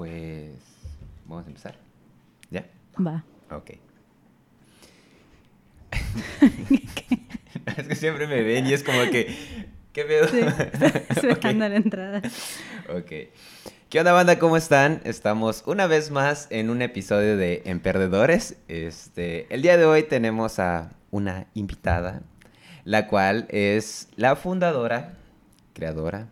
Pues vamos a empezar. ¿Ya? Va. Ok. es que siempre me ven y es como que... ¿Qué pedo? Sí, se Ok. la entrada. Ok. ¿Qué onda, banda? ¿Cómo están? Estamos una vez más en un episodio de Emperdedores. Este, el día de hoy tenemos a una invitada, la cual es la fundadora, creadora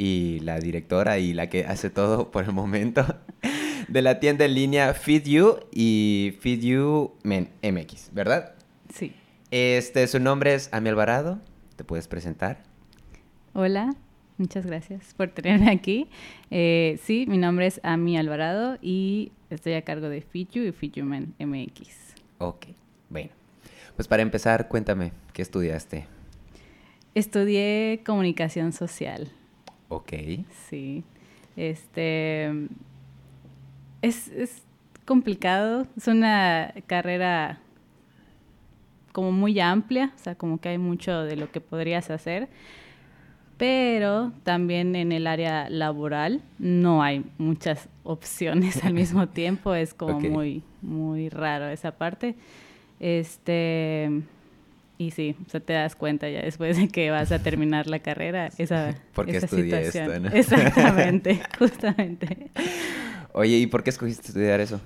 y la directora y la que hace todo por el momento de la tienda en línea Feed You y Feed You Men- MX, ¿verdad? Sí. Este, su nombre es Ami Alvarado. ¿Te puedes presentar? Hola, muchas gracias por tenerme aquí. Eh, sí, mi nombre es Ami Alvarado y estoy a cargo de Fitu y Fituman MX. Ok, bueno. Pues para empezar, cuéntame, ¿qué estudiaste? Estudié comunicación social. Ok. Sí. Este. Es, es complicado. Es una carrera como muy amplia. O sea, como que hay mucho de lo que podrías hacer. Pero también en el área laboral no hay muchas opciones al mismo tiempo. Es como muy, muy raro esa parte. Este. Y sí, o sea, te das cuenta ya después de que vas a terminar la carrera, esa, ¿Por qué esa estudié esto, situación. no? Exactamente, justamente. Oye, ¿y por qué escogiste estudiar eso?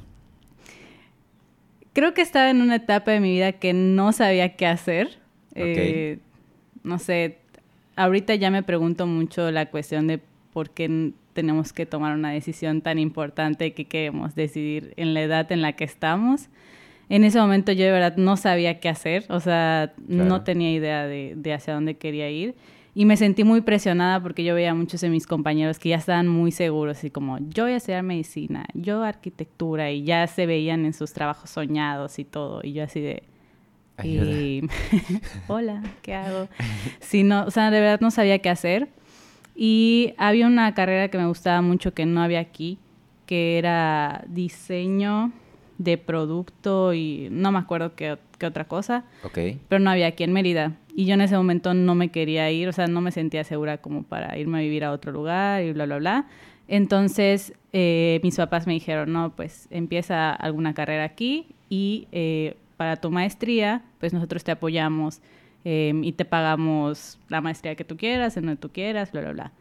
Creo que estaba en una etapa de mi vida que no sabía qué hacer. Eh, no sé, ahorita ya me pregunto mucho la cuestión de por qué tenemos que tomar una decisión tan importante que queremos decidir en la edad en la que estamos. En ese momento yo de verdad no sabía qué hacer, o sea, Claro. no tenía idea de, de hacia dónde quería ir. Y me sentí muy presionada porque yo veía a muchos de mis compañeros que ya estaban muy seguros, así como yo voy a estudiar medicina, yo arquitectura, y ya se veían en sus trabajos soñados y todo. Y yo así de, y hola, ¿qué hago? Sí, no, o sea, de verdad no sabía qué hacer. Y había una carrera que me gustaba mucho que no había aquí, que era diseño de producto y no me acuerdo qué, qué otra cosa, pero no había aquí en Mérida. Y yo en ese momento no me quería ir, o sea, no me sentía segura como para irme a vivir a otro lugar y bla, bla, bla. Entonces, eh, mis papás me dijeron, no, pues empieza alguna carrera aquí y eh, para tu maestría, pues nosotros te apoyamos eh, y te pagamos la maestría que tú quieras, en donde tú quieras, bla, bla, bla.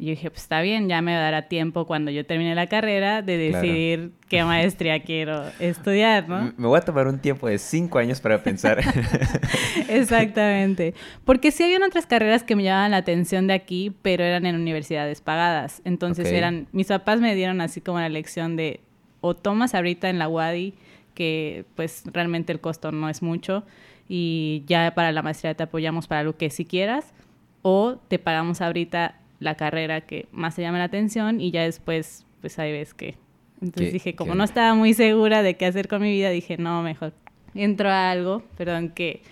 Y yo dije, pues está bien, ya me dará tiempo cuando yo termine la carrera de Claro. decidir qué maestría quiero estudiar, ¿no? Me voy a tomar un tiempo de cinco años para pensar. Exactamente. Porque sí habían otras carreras que me llamaban la atención de aquí, pero eran en universidades pagadas. Entonces Ok. eran, mis papás me dieron así como la lección de o tomas ahorita en la UADI, que pues realmente el costo no es mucho, y ya para la maestría te apoyamos para lo que si quieras, o te pagamos ahorita la carrera que más te llama la atención y ya después, pues ahí ves que. Entonces ¿Qué- dije, como no estaba muy segura de qué hacer con mi vida, dije, no, mejor entro a algo, perdón, que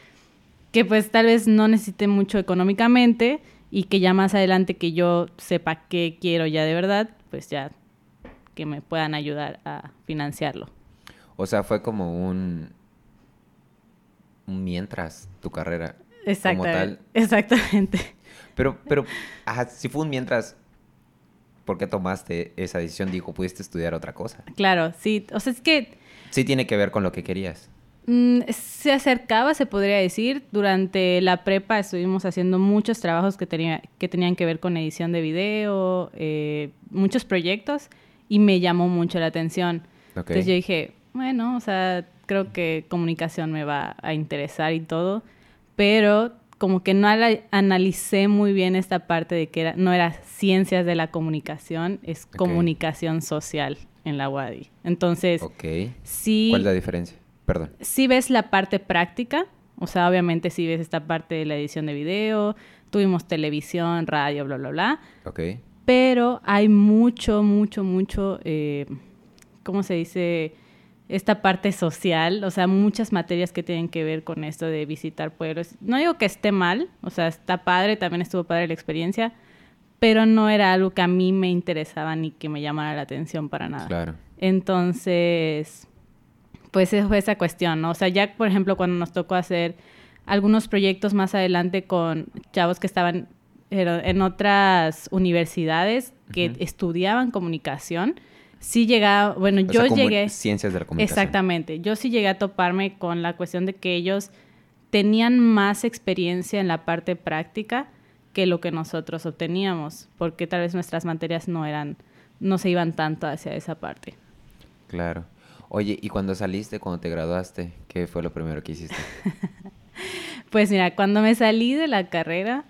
que pues tal vez no necesite mucho económicamente y que ya más adelante que yo sepa qué quiero ya de verdad, pues ya que me puedan ayudar a financiarlo. o sea, fue como un... un mientras tu carrera. Como tal. Exactamente. Pero, pero, ajá, si fue un mientras, ¿por qué tomaste esa decisión? Digo, pudiste estudiar otra cosa. Claro, sí. O sea, es que Sí tiene que ver con lo que querías. mm, se acercaba, se podría decir. Durante la prepa estuvimos haciendo muchos trabajos que, tenía, que tenían que ver con edición de video, eh, muchos proyectos, y me llamó mucho la atención. Entonces yo dije, bueno, o sea, creo que comunicación me va a interesar y todo, pero como que no analicé muy bien esta parte de que era, no era ciencias de la comunicación, es comunicación social en la UADI. Entonces, Ok. sí, ¿Cuál es la diferencia? Perdón. sí ves la parte práctica, o sea, obviamente sí ves esta parte de la edición de video, tuvimos televisión, radio, bla, bla, bla, Ok. pero hay mucho, mucho, mucho, eh, ¿cómo se dice? Esta parte social, o sea, muchas materias que tienen que ver con esto de visitar pueblos. No digo que esté mal, o sea, está padre, también estuvo padre la experiencia, pero no era algo que a mí me interesaba ni que me llamara la atención para nada. Claro. Entonces, pues eso fue esa cuestión, ¿no? O sea, ya, por ejemplo, cuando nos tocó hacer algunos proyectos más adelante con chavos que estaban en otras universidades que estudiaban comunicación, sí llegaba, bueno, O yo sea, llegué... Ciencias de la comunicación. Exactamente. Yo sí llegué a toparme con la cuestión de que ellos tenían más experiencia en la parte práctica que lo que nosotros obteníamos, porque tal vez nuestras materias no eran, no se iban tanto hacia esa parte. Claro. Oye, ¿y cuando saliste, cuando te graduaste, qué fue lo primero que hiciste? Pues mira, cuando me salí de la carrera,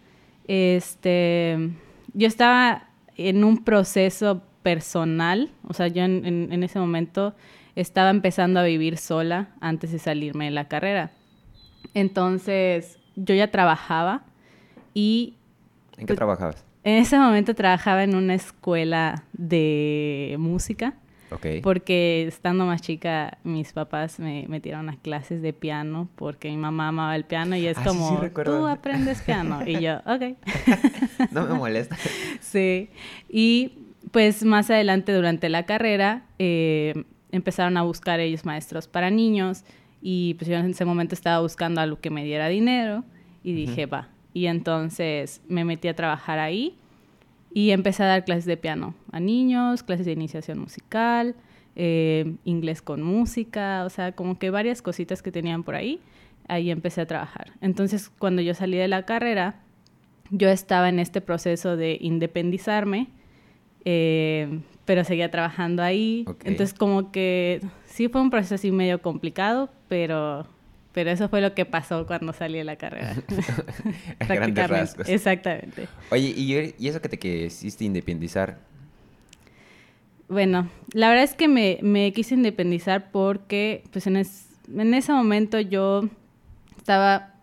este, yo estaba en un proceso personal, o sea, yo en, en- en ese momento estaba empezando a vivir sola antes de salirme de la carrera. Entonces, yo ya trabajaba y ¿En qué trabajabas? en ese momento trabajaba en una escuela de música, Ok. porque estando más chica, mis papás me metieron a clases de piano, porque mi mamá amaba el piano y es Ah, sí, sí, como, tú aprendes piano. Y yo, ok. No me molesta. Sí. Y pues más adelante durante la carrera eh, empezaron a buscar ellos maestros para niños y pues yo en ese momento estaba buscando algo que me diera dinero y dije, va. Y entonces me metí a trabajar ahí y empecé a dar clases de piano a niños, clases de iniciación musical, eh, inglés con música, o sea, como que varias cositas que tenían por ahí. Ahí empecé a trabajar. Entonces, cuando yo salí de la carrera, yo estaba en este proceso de independizarme, eh, pero seguía trabajando ahí. Entonces, como que sí fue un proceso así medio complicado, pero, pero eso fue lo que pasó cuando salí de la carrera. Grandes rasgos. Exactamente. Oye, ¿y, y eso que te quisiste independizar? Bueno, la verdad es que me, me quise independizar porque, pues en, es- en ese momento yo estaba,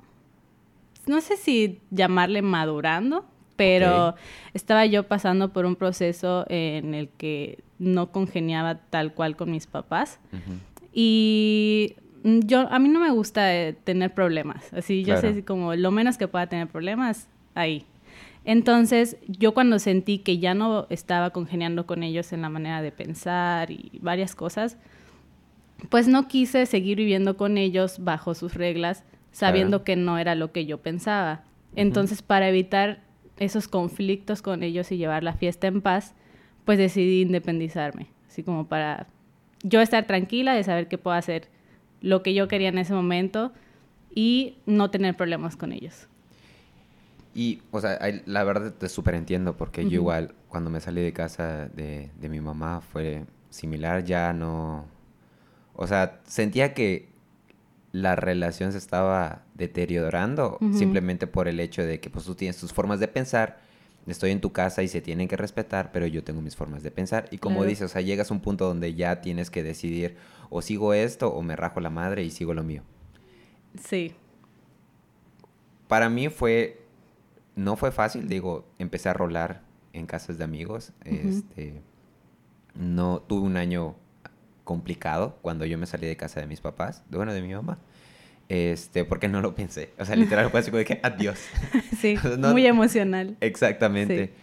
no sé si llamarle madurando, pero estaba yo pasando por un proceso en el que no congeniaba tal cual con mis papás. Y yo, a mí no me gusta eh, tener problemas. Así, yo sé como lo menos que pueda tener problemas, ahí. Entonces, yo cuando sentí que ya no estaba congeniando con ellos en la manera de pensar y varias cosas, pues no quise seguir viviendo con ellos bajo sus reglas, sabiendo Claro. que no era lo que yo pensaba. Entonces, para evitar esos conflictos con ellos y llevar la fiesta en paz, pues decidí independizarme, así como para yo estar tranquila de saber que puedo hacer lo que yo quería en ese momento y no tener problemas con ellos. Y, o sea, la verdad te súper entiendo porque yo igual cuando me salí de casa de, de mi mamá fue similar, ya no... O sea, sentía que la relación se estaba deteriorando simplemente por el hecho de que pues tú tienes tus formas de pensar, estoy en tu casa y se tienen que respetar, pero yo tengo mis formas de pensar. Y como Claro. dices, o sea, llegas a un punto donde ya tienes que decidir o sigo esto o me rajo la madre y sigo lo mío. Sí, Para mí fue, no fue fácil, digo, empecé a rolar en casas de amigos. Este, no, tuve un año complicado cuando yo me salí de casa de mis papás, bueno, de mi mamá. Este, porque no lo pensé. O sea, literal fue así como que adiós. sí, No- muy emocional. Exactamente. Sí.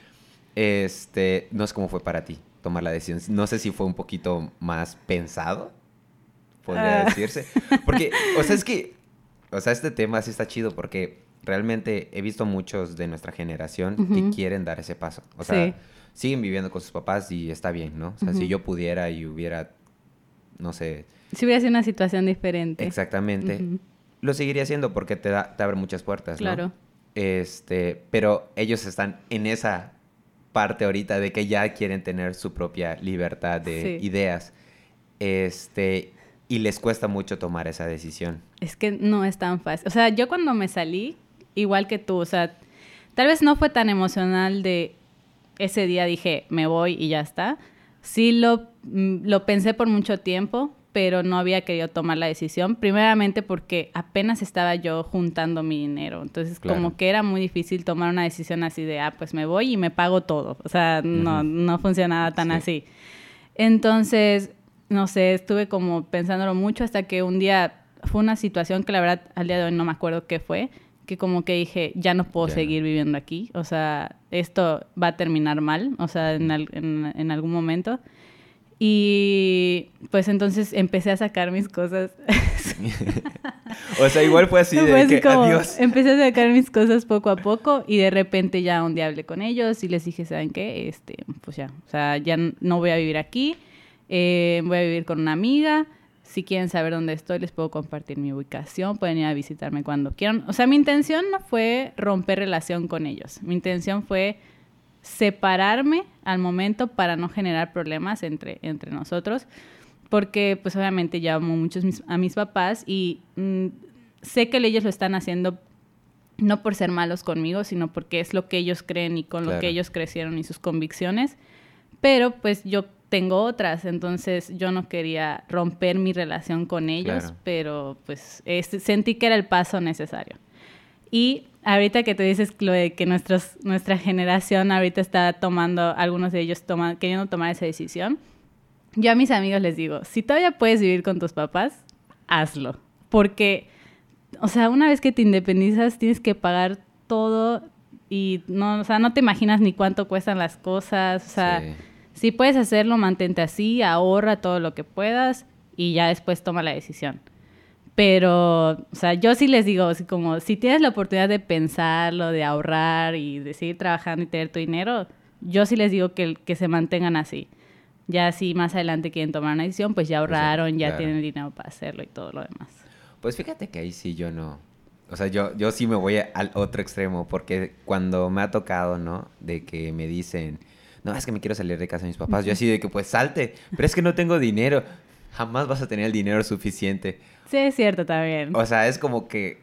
Este, no sé cómo fue para ti tomar la decisión. No sé si fue un poquito más pensado, podría Ah. decirse. Porque, o sea, es que, o sea, este tema sí está chido porque realmente he visto muchos de nuestra generación que Ujú. quieren dar ese paso. O sea, Sí. siguen viviendo con sus papás y está bien, ¿no? O sea, si yo pudiera y hubiera, no sé, Si hubiera sido una situación diferente. exactamente, lo seguiría haciendo porque te, da, te abre muchas puertas, ¿no? Claro. Este, pero ellos están en esa parte ahorita de que ya quieren tener su propia libertad de Sí. ideas. Este, y les cuesta mucho tomar esa decisión. Es que no es tan fácil. O sea, yo cuando me salí, igual que tú, o sea, tal vez no fue tan emocional de ese día dije, me voy y ya está. Sí lo, mm, lo pensé por mucho tiempo, pero no había querido tomar la decisión. Primeramente porque apenas estaba yo juntando mi dinero. Entonces, Claro. como que era muy difícil tomar una decisión así de, ah, pues me voy y me pago todo. O sea, no, no funcionaba tan Sí. así. Entonces, no sé, estuve como pensándolo mucho hasta que un día fue una situación que la verdad al día de hoy no me acuerdo qué fue, que como que dije, ya no puedo no. seguir viviendo aquí, o sea, esto va a terminar mal, o sea, en, al- en- en algún momento. Y pues entonces empecé a sacar mis cosas. o sea, igual fue así de Fue así que como, adiós. Empecé a sacar mis cosas poco a poco y de repente ya un día hablé con ellos y les dije, ¿saben qué? Este, pues ya, o sea, ya no voy a vivir aquí. eh, voy a vivir con una amiga, si quieren saber dónde estoy, les puedo compartir mi ubicación, pueden ir a visitarme cuando quieran. O sea, mi intención no fue romper relación con ellos, mi intención fue separarme al momento para no generar problemas entre, entre nosotros, porque pues obviamente ya amo mucho a mis papás y mm, sé que ellos lo están haciendo no por ser malos conmigo, sino porque es lo que ellos creen y con lo que ellos crecieron y sus convicciones, pero pues yo tengo otras, entonces yo no quería romper mi relación con ellos, pero pues sentí que era el paso necesario. Y ahorita que te dices lo de que nuestros, nuestra generación ahorita está tomando, algunos de ellos toman, queriendo tomar esa decisión, yo a mis amigos les digo, si todavía puedes vivir con tus papás, hazlo, porque, o sea, una vez que te independizas tienes que pagar todo y no, o sea, no te imaginas ni cuánto cuestan las cosas, o sea... Si puedes hacerlo, mantente así, ahorra todo lo que puedas y ya después toma la decisión. Pero, o sea, yo sí les digo, así como, si tienes la oportunidad de pensarlo, de ahorrar y de seguir trabajando y tener tu dinero, yo sí les digo que, que se mantengan así. Ya si más adelante quieren tomar una decisión, pues ya ahorraron, ya tienen dinero para hacerlo y todo lo demás. Pues fíjate que ahí sí yo no. O sea, yo, yo sí me voy al otro extremo, porque cuando me ha tocado, ¿no? De que me dicen, no, es que me quiero salir de casa de mis papás. Yo así de que pues salte, pero es que no tengo dinero. Jamás vas a tener el dinero suficiente. Sí, es cierto también. O sea, es como que,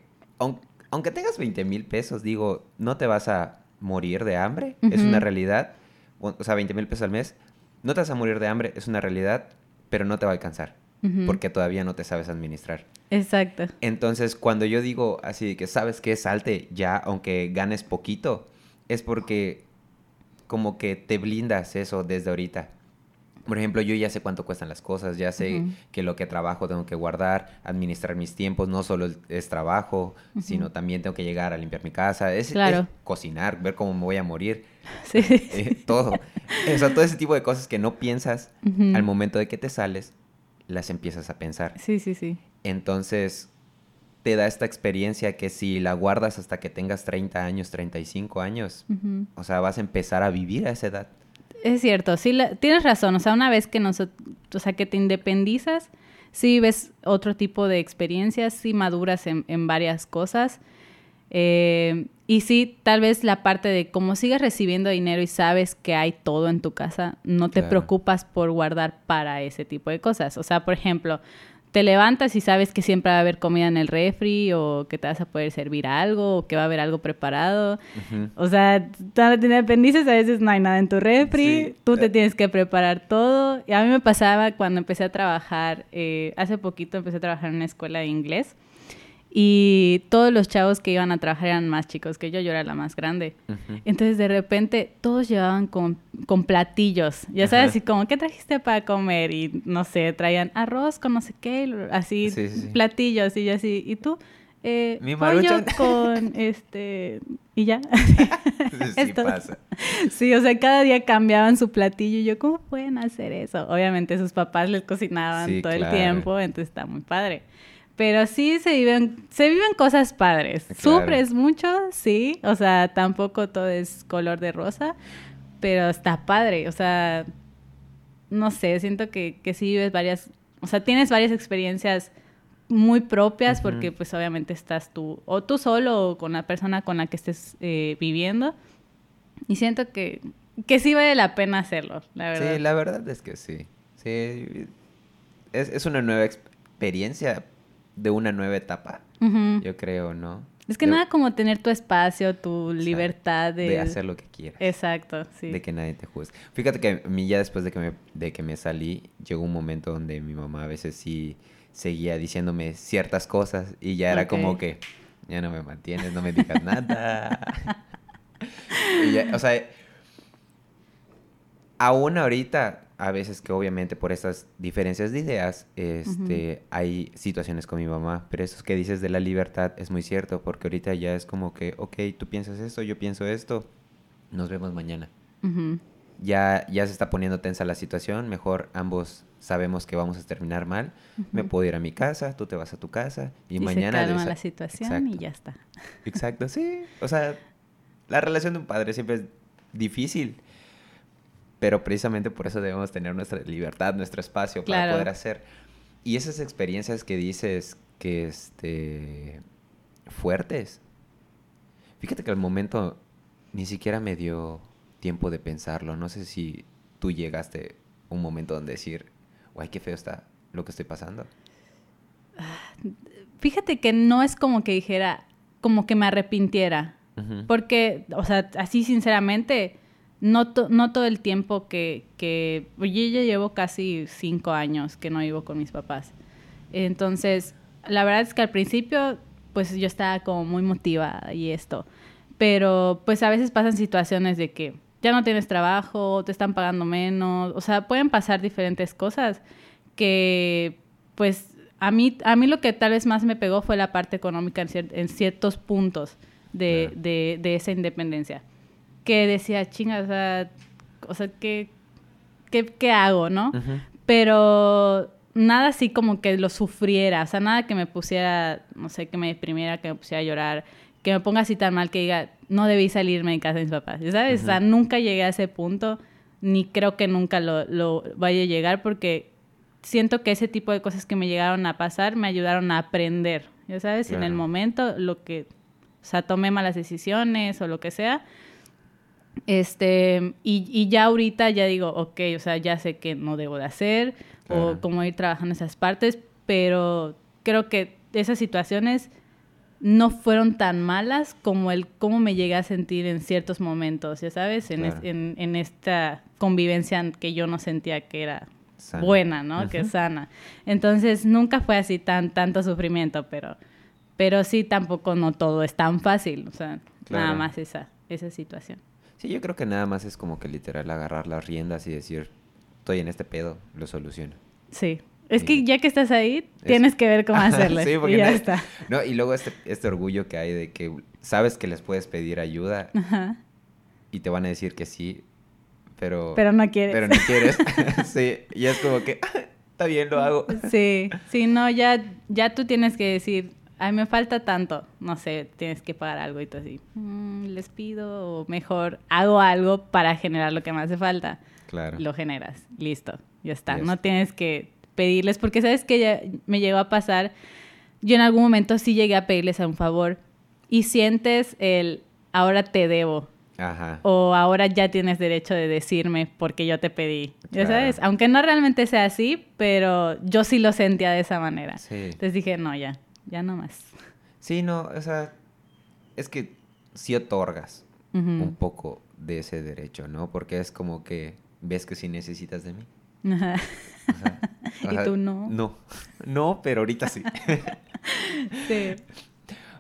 aunque tengas 20 mil pesos, digo, no te vas a morir de hambre, es una realidad. O sea, 20 mil pesos al mes, no te vas a morir de hambre, es una realidad, pero no te va a alcanzar. Porque todavía no te sabes administrar. Exacto. Entonces, cuando yo digo así que sabes que salte ya, aunque ganes poquito, es porque como que te blindas eso desde ahorita. Por ejemplo, yo ya sé cuánto cuestan las cosas, ya sé que lo que trabajo tengo que guardar, administrar mis tiempos, no solo es trabajo, sino también tengo que llegar a limpiar mi casa, es, cocinar, ver cómo me voy a morir, sí. Eh, todo. O sea, todo ese tipo de cosas que no piensas al momento de que te sales, las empiezas a pensar. Sí, sí, sí. Entonces, te da esta experiencia que si la guardas hasta que tengas 30 años, 35 años, o sea, vas a empezar a vivir a esa edad. Es cierto, sí, tienes razón, o sea, una vez que, nos, o sea, que te independizas, sí ves otro tipo de experiencias, sí maduras en, varias cosas. Eh, y sí, tal vez la parte de cómo sigues recibiendo dinero y sabes que hay todo en tu casa, no te preocupas por guardar para ese tipo de cosas. O sea, por ejemplo, te levantas y sabes que siempre va a haber comida en el refri o que te vas a poder servir algo o que va a haber algo preparado. O sea, te independices, a veces no hay nada en tu refri, tú te tienes que preparar todo. Y a mí me pasaba cuando empecé a trabajar, eh, hace poquito empecé a trabajar en una escuela de inglés y todos los chavos que iban a trabajar eran más chicos que yo, yo era la más grande. Entonces de repente todos llevaban con, con platillos, ya sabes, así como, ¿qué trajiste para comer? Y no sé, traían arroz con no sé qué, así, platillos y yo así, ¿y tú? Eh, Mi pollo con este y ya. sí pasa. Sí, o sea, cada día cambiaban su platillo y yo, ¿cómo pueden hacer eso? Obviamente sus papás les cocinaban todo el tiempo, entonces está muy padre. Pero sí se viven, se viven cosas padres. Sufres mucho, sí. O sea, tampoco todo es color de rosa, pero está padre. O sea, no sé, siento que, que sí vives varias, o sea, tienes varias experiencias muy propias porque pues obviamente estás tú, o tú solo o con la persona con la que estés eh, viviendo. Y siento que, que sí vale la pena hacerlo, la verdad. Sí, la verdad es que sí. Sí, es, es una nueva experiencia, de una nueva etapa, yo creo, ¿no? Es que nada como tener tu espacio, tu libertad de... de... hacer lo que quieras. Exacto, sí. De que nadie te juzgue. Fíjate que a mí ya después de que, me, de que me salí, llegó un momento donde mi mamá a veces sí seguía diciéndome ciertas cosas y ya era como que, ya no me mantienes, no me digas nada. o sea, aún ahorita a veces que obviamente por estas diferencias de ideas, este, hay situaciones con mi mamá, pero eso que dices de la libertad es muy cierto, porque ahorita ya es como que, ok, tú piensas esto, yo pienso esto, nos vemos mañana. ya, ya se está poniendo tensa la situación, mejor ambos sabemos que vamos a terminar mal, me puedo ir a mi casa, tú te vas a tu casa y, mañana... Se calma la situación y ya está. Exacto, sí. O sea, la relación de un padre siempre es difícil pero precisamente por eso debemos tener nuestra libertad, nuestro espacio para Claro. poder hacer. Y esas experiencias que dices que, este, fuertes. Fíjate que al momento ni siquiera me dio tiempo de pensarlo. No sé si tú llegaste un momento donde decir, guay, qué feo está lo que estoy pasando. Fíjate que no es como que dijera, como que me arrepintiera. Porque, o sea, así sinceramente, no, to- no todo el tiempo que, que... Yo ya llevo casi cinco años que no vivo con mis papás. Entonces, la verdad es que al principio, pues yo estaba como muy motivada y esto. Pero, pues a veces pasan situaciones de que ya no tienes trabajo, te están pagando menos. O sea, pueden pasar diferentes cosas que, pues, a mí, a mí lo que tal vez más me pegó fue la parte económica en, cier- en ciertos puntos de, de esa independencia. Que decía, chinga, o sea, o sea ¿qué, qué, qué hago, no? Pero nada así como que lo sufriera, o sea, nada que me pusiera, no sé, que me deprimiera, que me pusiera a llorar, que me ponga así tan mal que diga, no debí salirme de casa de mis papás, ¿sabes? O sea, nunca llegué a ese punto, ni creo que nunca lo, lo vaya a llegar porque siento que ese tipo de cosas que me llegaron a pasar me ayudaron a aprender, ya sabes, en el momento lo que, o sea, tomé malas decisiones o lo que sea, este, y, y ya ahorita ya digo, ok, o sea, ya sé que no debo de hacer Claro. o cómo ir trabajando esas partes, pero creo que esas situaciones no fueron tan malas como el cómo me llegué a sentir en ciertos momentos, ya sabes, en, es- en, en esta convivencia que yo no sentía que era Sana. buena, ¿no? Que sana. Entonces, nunca fue así tan tanto sufrimiento, pero pero sí tampoco no todo es tan fácil, o sea, nada más esa esa situación. Sí, yo creo que nada más es como que literal agarrar las riendas y decir, estoy en este pedo, lo soluciono. Sí. Es que ya que estás ahí, tienes que ver cómo hacerle. sí, porque y ya nadie- está. No, y luego este, este orgullo que hay de que sabes que les puedes pedir ayuda Ajá. y te van a decir que sí, pero... Pero no quieres. pero no quieres. sí, y es como que, "Ah, está bien, lo hago. Sí, sí, no, ya, ya tú tienes que decir, ay, me falta tanto, no sé, tienes que pagar algo y tú así, "Mm, les pido o mejor hago algo para generar lo que me hace falta. Claro. Lo generas, listo, ya está. Ya No tienes que pedirles, porque sabes que ya me llegó a pasar, yo en algún momento sí llegué a pedirles a un favor y sientes el, ahora te debo. Ajá. o ahora ya tienes derecho de decirme porque yo te pedí. Ya Claro. sabes, aunque no realmente sea así, pero yo sí lo sentía de esa manera. Sí. Entonces dije, no, ya, ya no más. Sí, no, o sea, es que sí otorgas un poco de ese derecho, ¿no? Porque es como que ves que sí necesitas de mí. Ajá. O sea, o Y sea, tú no. No, no, pero ahorita sí. Sí.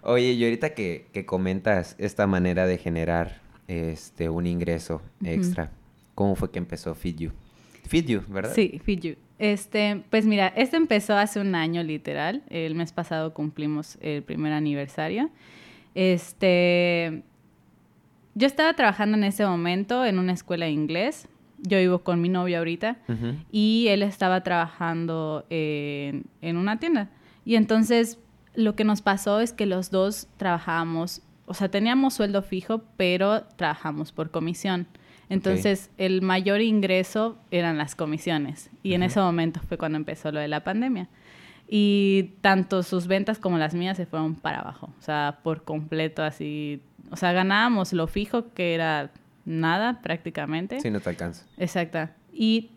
Oye, y ahorita que, que comentas esta manera de generar este un ingreso extra, ¿cómo fue que empezó Feed You? Feed You, ¿verdad? Sí, Fiju. Este, pues mira, esto empezó hace un año literal. El mes pasado cumplimos el primer aniversario. Este, yo estaba trabajando en ese momento en una escuela de inglés. Yo vivo con mi novio ahorita. Y él estaba trabajando en, en una tienda. Y entonces lo que nos pasó es que los dos trabajábamos, o sea, teníamos sueldo fijo, pero trabajamos por comisión. Entonces el mayor ingreso eran las comisiones. Y en ese momento fue cuando empezó lo de la pandemia. Y tanto sus ventas como las mías se fueron para abajo. O sea, por completo así. O sea, ganábamos lo fijo, que era nada prácticamente. Sí, no te alcanza. Exacta. Y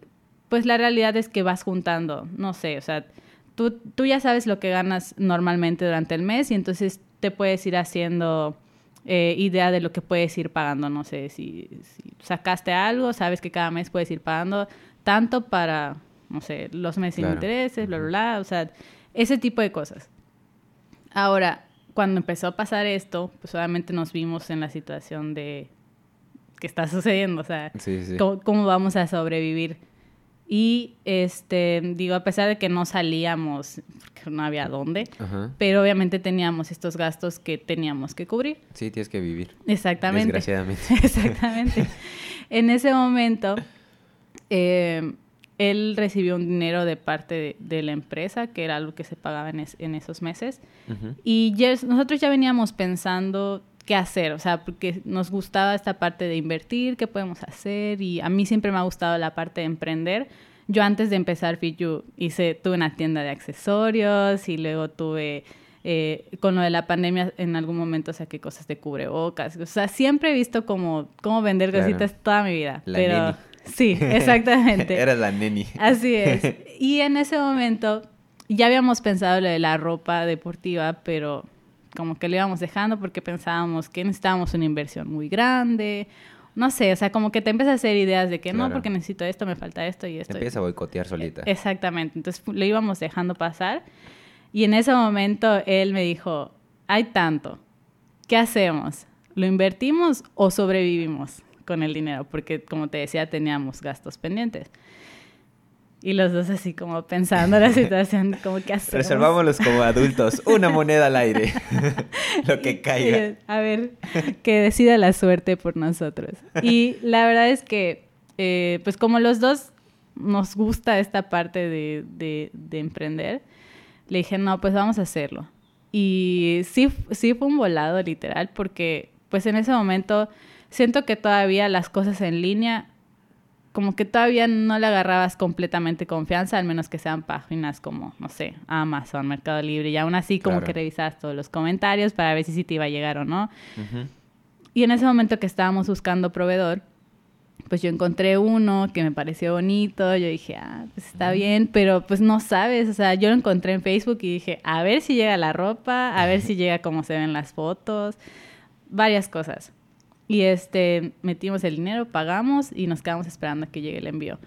pues la realidad es que vas juntando, no sé, o sea, tú, tú ya sabes lo que ganas normalmente durante el mes y entonces te puedes ir haciendo eh, idea de lo que puedes ir pagando, no sé, si, si sacaste algo, sabes que cada mes puedes ir pagando tanto para, no sé, los meses sin Claro. intereses, bla, bla, bla, o sea, ese tipo de cosas. Ahora, cuando empezó a pasar esto, pues obviamente nos vimos en la situación de qué está sucediendo, o sea, Sí, sí. ¿Cómo, cómo vamos a sobrevivir? Y, este, digo, a pesar de que no salíamos, porque no había dónde, Ajá. pero obviamente teníamos estos gastos que teníamos que cubrir. Sí, tienes que vivir. Exactamente. Desgraciadamente. Exactamente. en ese momento, eh, él recibió un dinero de parte de, de la empresa, que era algo que se pagaba en, es- en esos meses. Ujú. Y ya nosotros ya veníamos pensando qué hacer, o sea, porque nos gustaba esta parte de invertir, qué podemos hacer y a mí siempre me ha gustado la parte de emprender. Yo antes de empezar FitU hice, tuve una tienda de accesorios y luego tuve, eh, con lo de la pandemia en algún momento saqué cosas de cubrebocas. O sea, siempre he visto como cómo vender cositas toda mi vida. La pero neni. sí, exactamente. Era la neni. Así es. Y en ese momento ya habíamos pensado lo de la ropa deportiva, pero como que lo íbamos dejando porque pensábamos que necesitábamos una inversión muy grande. No sé, o sea, como que te empiezas a hacer ideas de que no, porque necesito esto, me falta esto y esto. Empieza a boicotear solita. Exactamente. Entonces lo íbamos dejando pasar. Y en ese momento él me dijo, hay tanto, ¿qué hacemos? ¿Lo invertimos o sobrevivimos con el dinero? Porque como te decía, teníamos gastos pendientes. Y los dos así como pensando la situación, como que hacemos. Reservámoslos como adultos. Una moneda al aire. Lo que caiga. A ver, que decida la suerte por nosotros. Y la verdad es que, eh, pues como los dos nos gusta esta parte de, de- de emprender, le dije, no, pues vamos a hacerlo. Y sí, sí fue un volado literal, porque pues en ese momento siento que todavía las cosas en línea, como que todavía no le agarrabas completamente confianza, al menos que sean páginas como, no sé, Amazon, Mercado Libre, y aún así como Claro. que revisabas todos los comentarios para ver si sí te iba a llegar o no. Y en ese momento que estábamos buscando proveedor, pues yo encontré uno que me pareció bonito, yo dije, ah, pues está bien, pero pues no sabes, o sea, yo lo encontré en Facebook y dije, a ver si llega la ropa, a ver si llega como se ven las fotos, varias cosas. Y este, metimos el dinero, pagamos y nos quedamos esperando a que llegue el envío.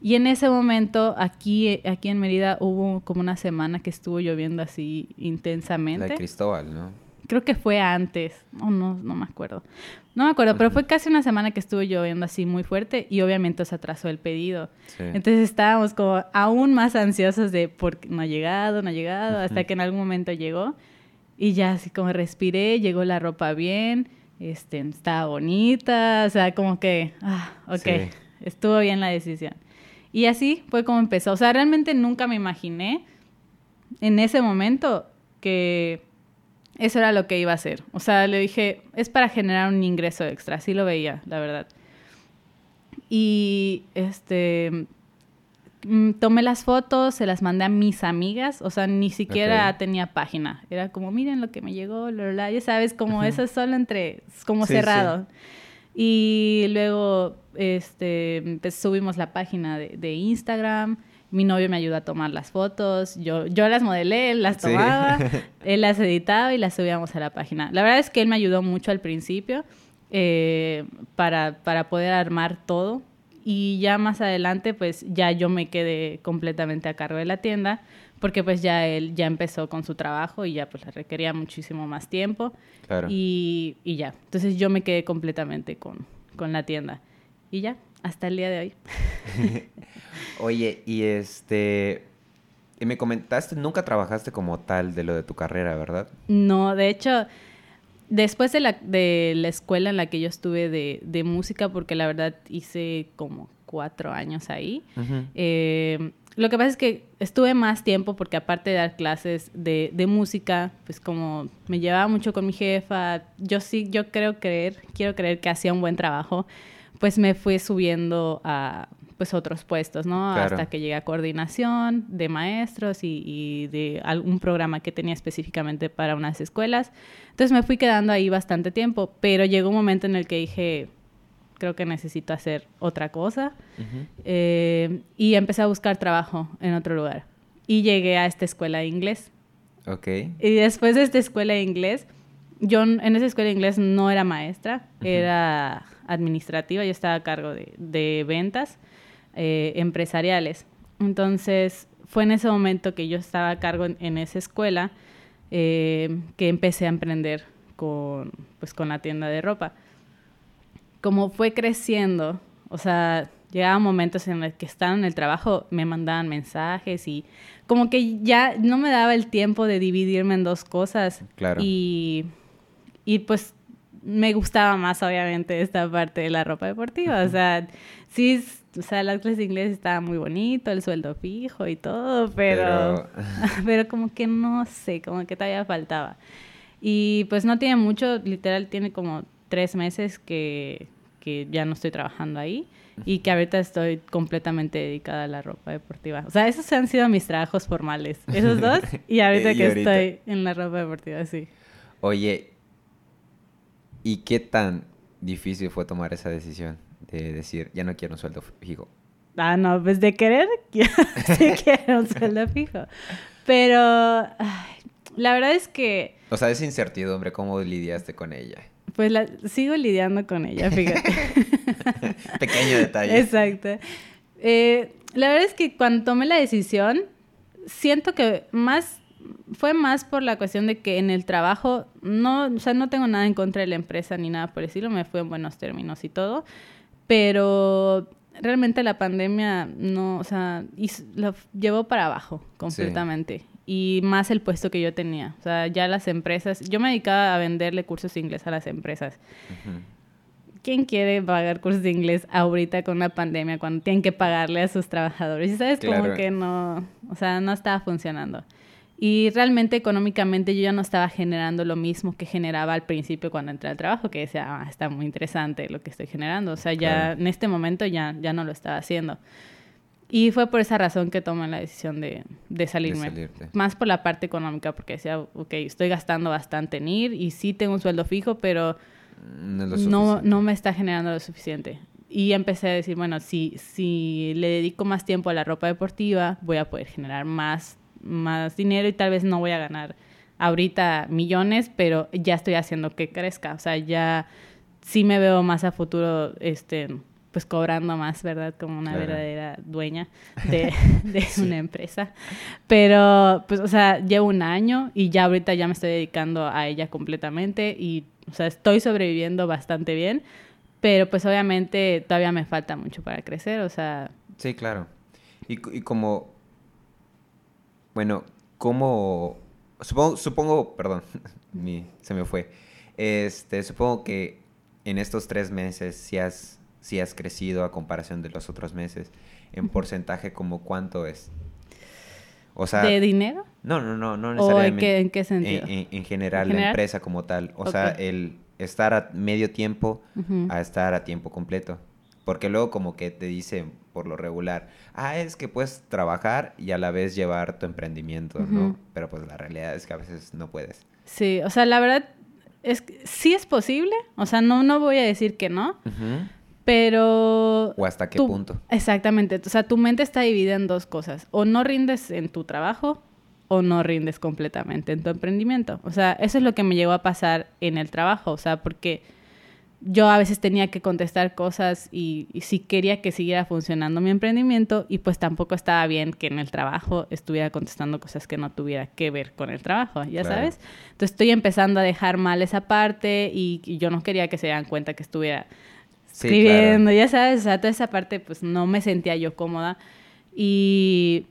Y en ese momento, aquí, aquí en Mérida, hubo como una semana que estuvo lloviendo así La intensamente de Cristóbal, ¿no? creo que fue antes, no, no, no me acuerdo. No me acuerdo, pero fue casi una semana que estuvo lloviendo así muy fuerte y obviamente se atrasó el pedido. Sí. Entonces estábamos como aún más ansiosos de por qué no ha llegado, no ha llegado, hasta que en algún momento llegó y ya así como respiré, llegó la ropa bien, este, estaba bonita, o sea, como que, ah, ok, Sí. estuvo bien la decisión. Y así fue como empezó. O sea, realmente nunca me imaginé en ese momento que eso era lo que iba a hacer. O sea, le dije, es para generar un ingreso extra. Así lo veía, la verdad. Y este tomé las fotos, se las mandé a mis amigas, o sea, ni siquiera tenía página. Era como, miren lo que me llegó, bla, ya sabes, como eso es solo entre, como Sí, cerrado. Y luego este, pues, subimos la página de, de Instagram. Mi novio me ayudó a tomar las fotos. Yo, yo las modelé, él las Sí. tomaba, él las editaba y las subíamos a la página. La verdad es que él me ayudó mucho al principio eh, para, para poder armar todo. Y ya más adelante, pues ya yo me quedé completamente a cargo de la tienda, porque pues ya él ya empezó con su trabajo y ya pues le requería muchísimo más tiempo. Claro. Y, y ya. Entonces yo me quedé completamente con, con la tienda. Y ya, hasta el día de hoy. Oye, y este... Y me comentaste, nunca trabajaste como tal de lo de tu carrera, ¿verdad? No, de hecho, después de la, de la escuela en la que yo estuve de, de música, porque la verdad hice como cuatro años ahí, eh, lo que pasa es que estuve más tiempo porque aparte de dar clases de, de música, pues como me llevaba mucho con mi jefa, yo sí, yo creo creer, quiero creer que hacía un buen trabajo, pues me fui subiendo a pues otros puestos, ¿no? Claro. Hasta que llegué a coordinación de maestros y, y de algún programa que tenía específicamente para unas escuelas. Entonces me fui quedando ahí bastante tiempo, pero llegó un momento en el que dije, creo que necesito hacer otra cosa. Eh, y empecé a buscar trabajo en otro lugar. Y llegué a esta escuela de inglés. Ok. Y después de esta escuela de inglés, yo en esa escuela de inglés no era maestra, era administrativa, yo estaba a cargo de, de ventas eh, empresariales. Entonces, fue en ese momento que yo estaba a cargo en, en esa escuela eh, que empecé a emprender con, pues, con la tienda de ropa. Como fue creciendo, o sea, llegaban momentos en los que estaban en el trabajo, me mandaban mensajes y como que ya no me daba el tiempo de dividirme en dos cosas. Claro. Y, y pues me gustaba más, obviamente, esta parte de la ropa deportiva. O sea, sí, o sea, las clases de inglés estaban muy bonito, el sueldo fijo y todo, pero, pero... como que no sé, como que todavía faltaba. Y pues no tiene mucho, literal tiene como tres meses que, que ya no estoy trabajando ahí y que ahorita estoy completamente dedicada a la ropa deportiva. O sea, esos han sido mis trabajos formales, esos dos, y ahorita Y que ahorita. estoy en la ropa deportiva, sí. Oye, ¿y qué tan difícil fue tomar esa decisión de decir, ya no quiero un sueldo fijo? Ah, no, pues de querer, yo sí quiero un sueldo fijo. Pero ay, la verdad es que, O sea, esa incertidumbre, ¿cómo lidiaste con ella? pues la, sigo lidiando con ella, fíjate. Pequeño detalle. Exacto. Eh, la verdad es que cuando tomé la decisión, siento que más fue más por la cuestión de que en el trabajo no, o sea, no tengo nada en contra de la empresa ni nada por el estilo, me fue en buenos términos y todo, pero realmente la pandemia no, o sea, hizo- lo llevó para abajo completamente. Y más el puesto que yo tenía. O sea, ya las empresas, yo me dedicaba a venderle cursos de inglés a las empresas. ¿Quién quiere pagar cursos de inglés ahorita con una pandemia cuando tienen que pagarle a sus trabajadores? Y sabes como Claro. que no, o sea, no estaba funcionando. Y realmente económicamente yo ya no estaba generando lo mismo que generaba al principio cuando entré al trabajo, que decía, ah, está muy interesante lo que estoy generando. O sea, ya Claro. en este momento ya, ya no lo estaba haciendo. Y fue por esa razón que tomé la decisión de, de salirme. salirte. Más por la parte económica, porque decía, ok, estoy gastando bastante en ir y sí tengo un sueldo fijo, pero No lo no, suficiente. no me está generando lo suficiente. Y empecé a decir, bueno, si, si le dedico más tiempo a la ropa deportiva, voy a poder generar más, más dinero y tal vez no voy a ganar ahorita millones, pero ya estoy haciendo que crezca. O sea, ya sí me veo más a futuro, este, pues cobrando más, ¿verdad? Como una Claro. verdadera dueña de, de una empresa. Pero, pues, o sea, llevo un año y ya ahorita ya me estoy dedicando a ella completamente y, o sea, estoy sobreviviendo bastante bien, pero pues obviamente todavía me falta mucho para crecer, o sea, Sí, claro. Y, y como, bueno, como, supongo, supongo, perdón, mi- se me fue. Este, supongo que en estos tres meses sí has, sí has crecido a comparación de los otros meses. En porcentaje, como cuánto es? O sea, ¿de dinero? no, no, no, no ¿O en necesariamente. qué, en qué sentido? En, en- en general, ¿En la empresa como tal. O sea, el estar a medio tiempo a estar a tiempo completo. Porque luego como que te dicen por lo regular, ah, es que puedes trabajar y a la vez llevar tu emprendimiento, ¿no? Pero pues la realidad es que a veces no puedes. Sí, o sea, la verdad es que sí es posible, o sea, no, no voy a decir que no, pero... O hasta qué tú- punto. Exactamente, o sea, tu mente está dividida en dos cosas, o no rindes en tu trabajo o no rindes completamente en tu emprendimiento. O sea, eso es lo que me llegó a pasar en el trabajo, o sea, porque yo a veces tenía que contestar cosas y, y sí quería que siguiera funcionando mi emprendimiento y pues tampoco estaba bien que en el trabajo estuviera contestando cosas que no tuviera que ver con el trabajo, ya Claro. sabes. Entonces estoy empezando a dejar mal esa parte y, y yo no quería que se dieran cuenta que estuviera Sí, escribiendo, claro. ya sabes, o sea, toda esa parte pues no me sentía yo cómoda y,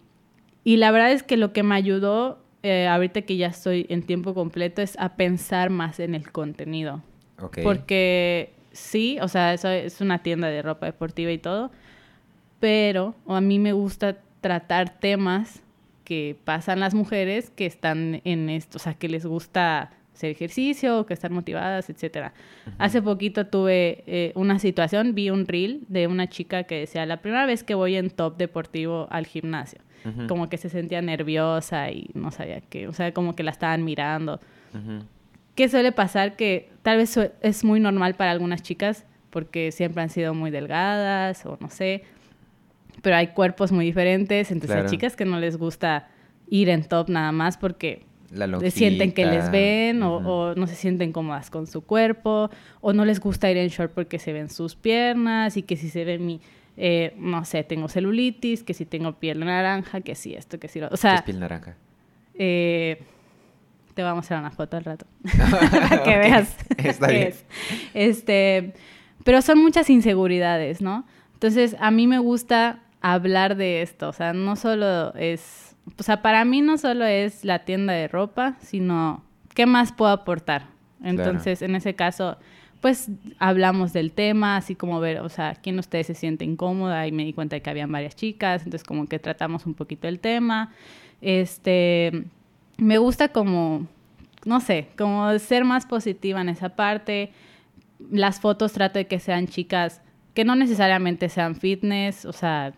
y la verdad es que lo que me ayudó eh, ahorita que ya estoy en tiempo completo es a pensar más en el contenido. Ok. Porque sí, o sea, eso es una tienda de ropa deportiva y todo, pero o a mí me gusta tratar temas que pasan las mujeres que están en esto, o sea, que les gusta hacer ejercicio, que están motivadas, etcétera. Hace poquito tuve eh, una situación, vi un reel de una chica que decía, la primera vez que voy en top deportivo al gimnasio, Ujú, como que se sentía nerviosa y no sabía qué, o sea, como que la estaban mirando. ujú. ¿Qué suele pasar? Que tal vez es muy normal para algunas chicas porque siempre han sido muy delgadas o no sé, pero hay cuerpos muy diferentes, entonces Claro. hay chicas que no les gusta ir en top nada más porque La sienten que les ven o, no se sienten cómodas con su cuerpo o no les gusta ir en short porque se ven sus piernas y que si se ve mi, eh, no sé, tengo celulitis, que si tengo piel naranja, que si esto, que si lo... O ¿Qué es sea, piel naranja? eh, te vamos a hacer una foto al rato. Para que veas Está qué bien. es. Este, pero son muchas inseguridades, ¿no? Entonces, a mí me gusta hablar de esto. O sea, no solo es. O sea, para mí no solo es la tienda de ropa, sino qué más puedo aportar. Entonces, en ese caso, pues hablamos del tema, así como ver, o sea, quién de ustedes se siente incómoda y me di cuenta de que habían varias chicas, entonces como que tratamos un poquito el tema. Este, me gusta como no sé, como ser más positiva en esa parte. Las fotos trato de que sean chicas que no necesariamente sean fitness, o sea,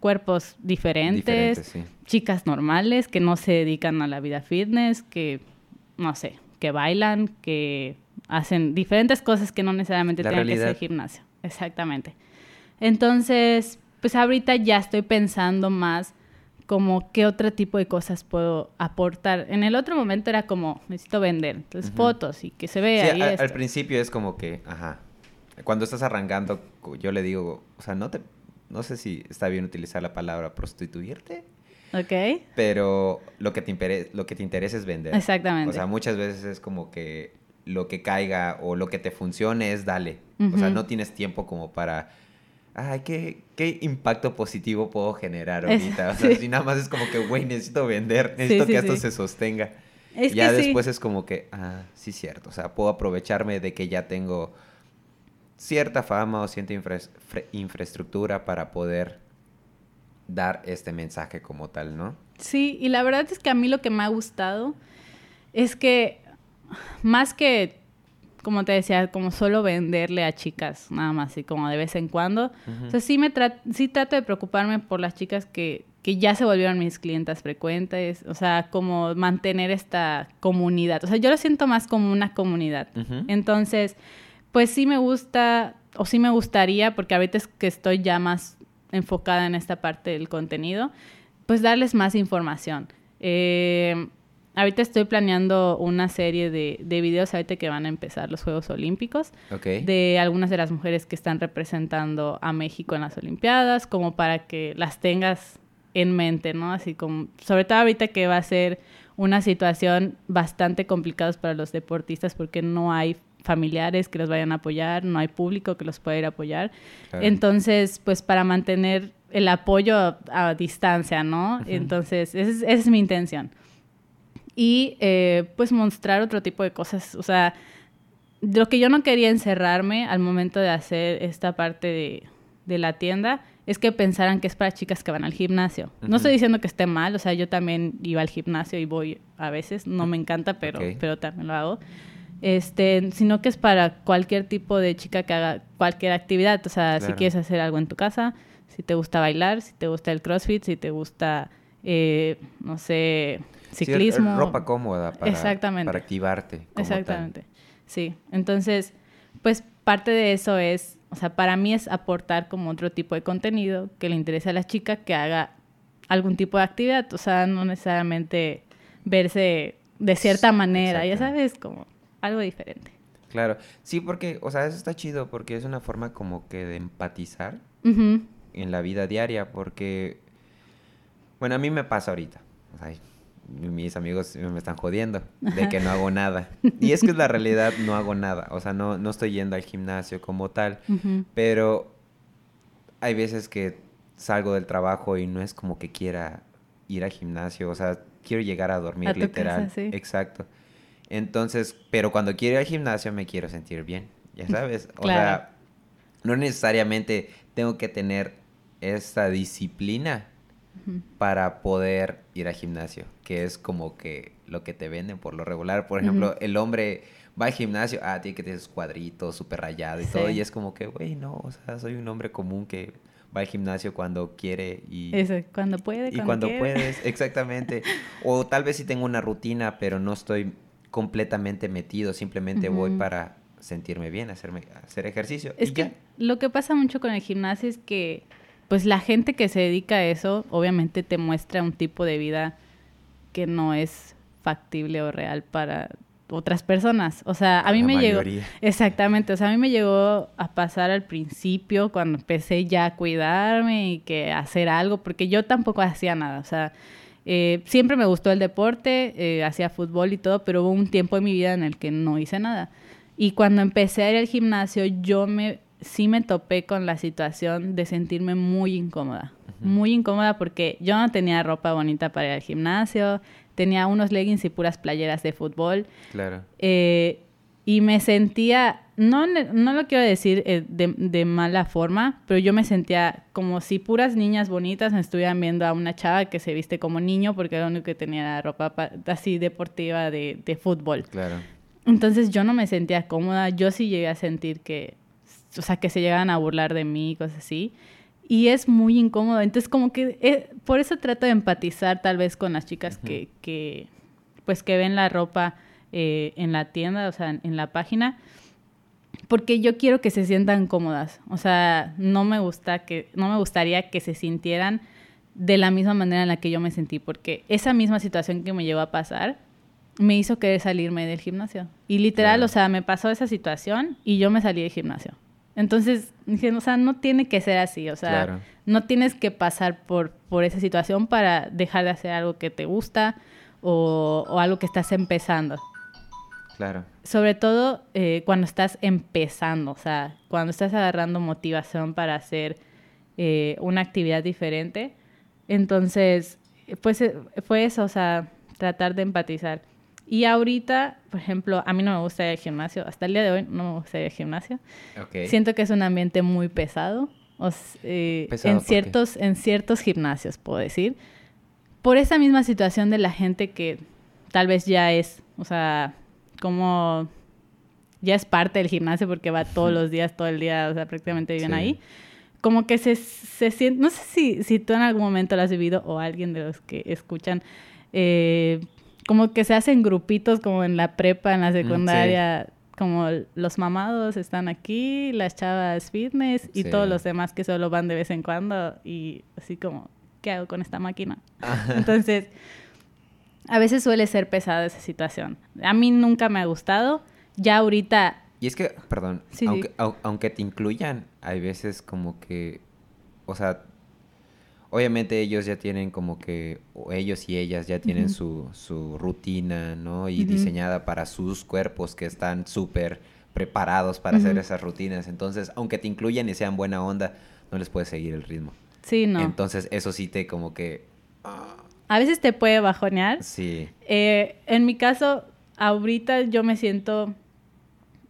cuerpos diferentes, chicas normales que no se dedican a la vida fitness, que, no sé, que bailan, que hacen diferentes cosas que no necesariamente tienen que ser gimnasio. Exactamente. Entonces, pues ahorita ya estoy pensando más como qué otro tipo de cosas puedo aportar. En el otro momento era como, necesito vender, entonces fotos y que se vea. Sí, al, principio es como que, ajá, cuando estás arrancando, yo le digo, o sea, no te, no sé si está bien utilizar la palabra prostituirte. Ok. Pero lo que te, lo que te interesa es vender. Exactamente. O sea, muchas veces es como que lo que caiga o lo que te funcione es dale. O sea, no tienes tiempo como para ay, ¿qué, ¿qué, impacto positivo puedo generar ahorita? o sea, si nada más es como que, güey, necesito vender, necesito que esto se sostenga. ya después es como que, ah, sí, cierto. O sea, puedo aprovecharme de que ya tengo cierta fama o cierta infraestructura para poder dar este mensaje como tal, ¿no? Sí, y la verdad es que a mí lo que me ha gustado es que más que como te decía, como solo venderle a chicas, nada más, y como de vez en cuando. O sea, sí, me sí trato de preocuparme por las chicas que, que ya se volvieron mis clientas frecuentes, o sea, como mantener esta comunidad. O sea, yo lo siento más como una comunidad. Entonces, pues sí me gusta, o sí me gustaría, porque ahorita es que estoy ya más enfocada en esta parte del contenido, pues darles más información. Eh, Ahorita estoy planeando una serie de, de, videos ahorita que van a empezar los Juegos Olímpicos. De algunas de las mujeres que están representando a México en las Olimpiadas, como para que las tengas en mente, ¿no? Así como, sobre todo ahorita que va a ser una situación bastante complicada para los deportistas porque no hay familiares que los vayan a apoyar, no hay público que los pueda ir a apoyar. Entonces, pues para mantener el apoyo a, distancia, ¿no? Entonces, esa es mi intención y eh, pues mostrar otro tipo de cosas. O sea, lo que yo no quería encerrarme al momento de hacer esta parte de, de la tienda es que pensaran que es para chicas que van al gimnasio. No estoy diciendo que esté mal, o sea, yo también iba al gimnasio y voy a veces, no me encanta, pero, pero también lo hago. Este, sino que es para cualquier tipo de chica que haga cualquier actividad, o sea, si quieres hacer algo en tu casa, si te gusta bailar, si te gusta el CrossFit, si te gusta, eh, no sé, ciclismo. ropa cómoda para, Exactamente. para activarte. Exactamente. Sí. Entonces, pues parte de eso es, o sea, para mí es aportar como otro tipo de contenido que le interese a la chica que haga algún tipo de actividad, o sea, no necesariamente verse de cierta manera, ya sabes, como algo diferente. Claro, sí, porque, o sea, eso está chido porque es una forma como que de empatizar en la vida diaria, porque, bueno, a mí me pasa ahorita, o sea, mis amigos me están jodiendo de que no hago nada. Y es que es la realidad, no hago nada. O sea, no, no estoy yendo al gimnasio como tal. Pero hay veces que salgo del trabajo y no es como que quiera ir al gimnasio. O sea, quiero llegar a dormir literal. Exacto. Entonces, pero cuando quiero ir al gimnasio me quiero sentir bien. Ya sabes. O sea, no necesariamente tengo que tener esta disciplina para poder ir al gimnasio, que es como que lo que te venden por lo regular. Por ejemplo, el hombre va al gimnasio, ah, tiene que tener sus cuadritos, súper rayado y todo, y es como que, güey, no, o sea, soy un hombre común que va al gimnasio cuando quiere y... Eso, cuando puede, Y cuando, puedes, exactamente. o tal vez sí tengo una rutina, pero no estoy completamente metido, simplemente voy para sentirme bien, hacerme, hacer ejercicio. Es que lo que pasa mucho con el gimnasio es que pues la gente que se dedica a eso obviamente te muestra un tipo de vida que no es factible o real para otras personas. O sea, a mí me llegó... Exactamente, o sea, a mí me llegó a pasar al principio cuando empecé ya a cuidarme y que hacer algo, porque yo tampoco hacía nada, o sea, eh, siempre me gustó el deporte, eh, hacía fútbol y todo, pero hubo un tiempo en mi vida en el que no hice nada. Y cuando empecé a ir al gimnasio, yo me sí me topé con la situación de sentirme muy incómoda. Muy incómoda porque yo no tenía ropa bonita para ir al gimnasio, tenía unos leggings y puras playeras de fútbol. Claro. Eh, y me sentía, no, no lo quiero decir eh, de, de, mala forma, pero yo me sentía como si puras niñas bonitas me estuvieran viendo a una chava que se viste como niño porque lo único que tenía era ropa así deportiva de, de fútbol. Claro. Entonces yo no me sentía cómoda, yo sí llegué a sentir que, o sea, que se llegaban a burlar de mí, cosas así. Y es muy incómodo. Entonces como que eh, por eso trato de empatizar tal vez con las chicas que, que, pues que ven la ropa eh, en la tienda, o sea, en la página, porque yo quiero que se sientan cómodas. O sea, no me gusta que, no me gustaría que se sintieran de la misma manera en la que yo me sentí, porque esa misma situación que me llevó a pasar me hizo querer salirme del gimnasio. Y literal, o sea, me pasó esa situación y yo me salí del gimnasio. Entonces dije, o sea, no tiene que ser así, o sea, no tienes que pasar por, por esa situación para dejar de hacer algo que te gusta o, o algo que estás empezando. Claro. Sobre todo eh, cuando estás empezando, o sea, cuando estás agarrando motivación para hacer eh, una actividad diferente. Entonces, pues eh, fue eso, o sea, tratar de empatizar. Y ahorita, por ejemplo, a mí no me gusta ir al gimnasio. Hasta el día de hoy no me gusta ir al gimnasio. Siento que es un ambiente muy pesado. en, ciertos, en ciertos gimnasios, puedo decir. Por esa misma situación de la gente que tal vez ya es, o sea, como ya es parte del gimnasio porque va todos los días, todo el día, o sea, prácticamente viven ahí. Como que se, se siente, no sé si, si tú en algún momento lo has vivido o alguien de los que escuchan, eh, como que se hacen grupitos como en la prepa, en la mm, secundaria, como los mamados están aquí, las chavas fitness y todos los demás que solo van de vez en cuando y así como, ¿qué hago con esta máquina? Entonces a veces suele ser pesada esa situación. A mí nunca me ha gustado. Ya ahorita... Y es que, perdón, aunque, te incluyan, hay veces como que, o sea, obviamente ellos ya tienen como que, o ellos y ellas ya tienen su, su, rutina, ¿no? Y diseñada para sus cuerpos que están súper preparados para hacer esas rutinas. Entonces, aunque te incluyan y sean buena onda, no les puedes seguir el ritmo. Sí, no. Entonces, eso sí te como que... Ah, a veces te puede bajonear. Sí. Eh, en mi caso, ahorita yo me siento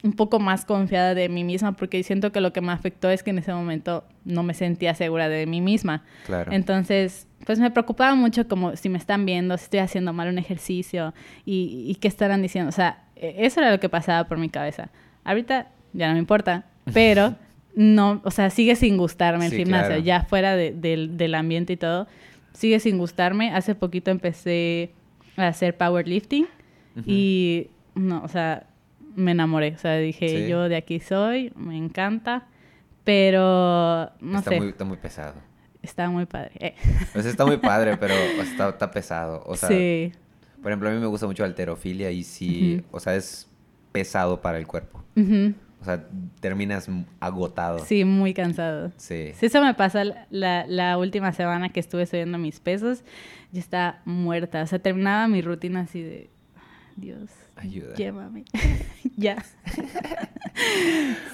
un poco más confiada de mí misma porque siento que lo que me afectó es que en ese momento no me sentía segura de mí misma. Claro. Entonces, pues me preocupaba mucho como si me están viendo, si estoy haciendo mal un ejercicio y, y qué estarán diciendo. O sea, e, eso era lo que pasaba por mi cabeza. Ahorita ya no me importa, pero no, o sea, sigue sin gustarme el gimnasio, ya fuera del ambiente y todo sigue sin gustarme. Hace poquito empecé a hacer powerlifting y no, o sea, me enamoré. O sea, dije, yo de aquí soy, me encanta, pero no está sé. Muy, está muy pesado. Está muy padre. Eh. Pues está muy padre, pero está, está, pesado. O sea, sí. por ejemplo, a mí me gusta mucho la alterofilia y sí, o sea, es pesado para el cuerpo. O sea, terminas agotado. Sí, muy cansado. Sí. Si eso me pasa la, la, última semana que estuve subiendo mis pesos. Yo estaba muerta. O sea, terminaba mi rutina así de... Dios. Ayuda. Llévame. ya.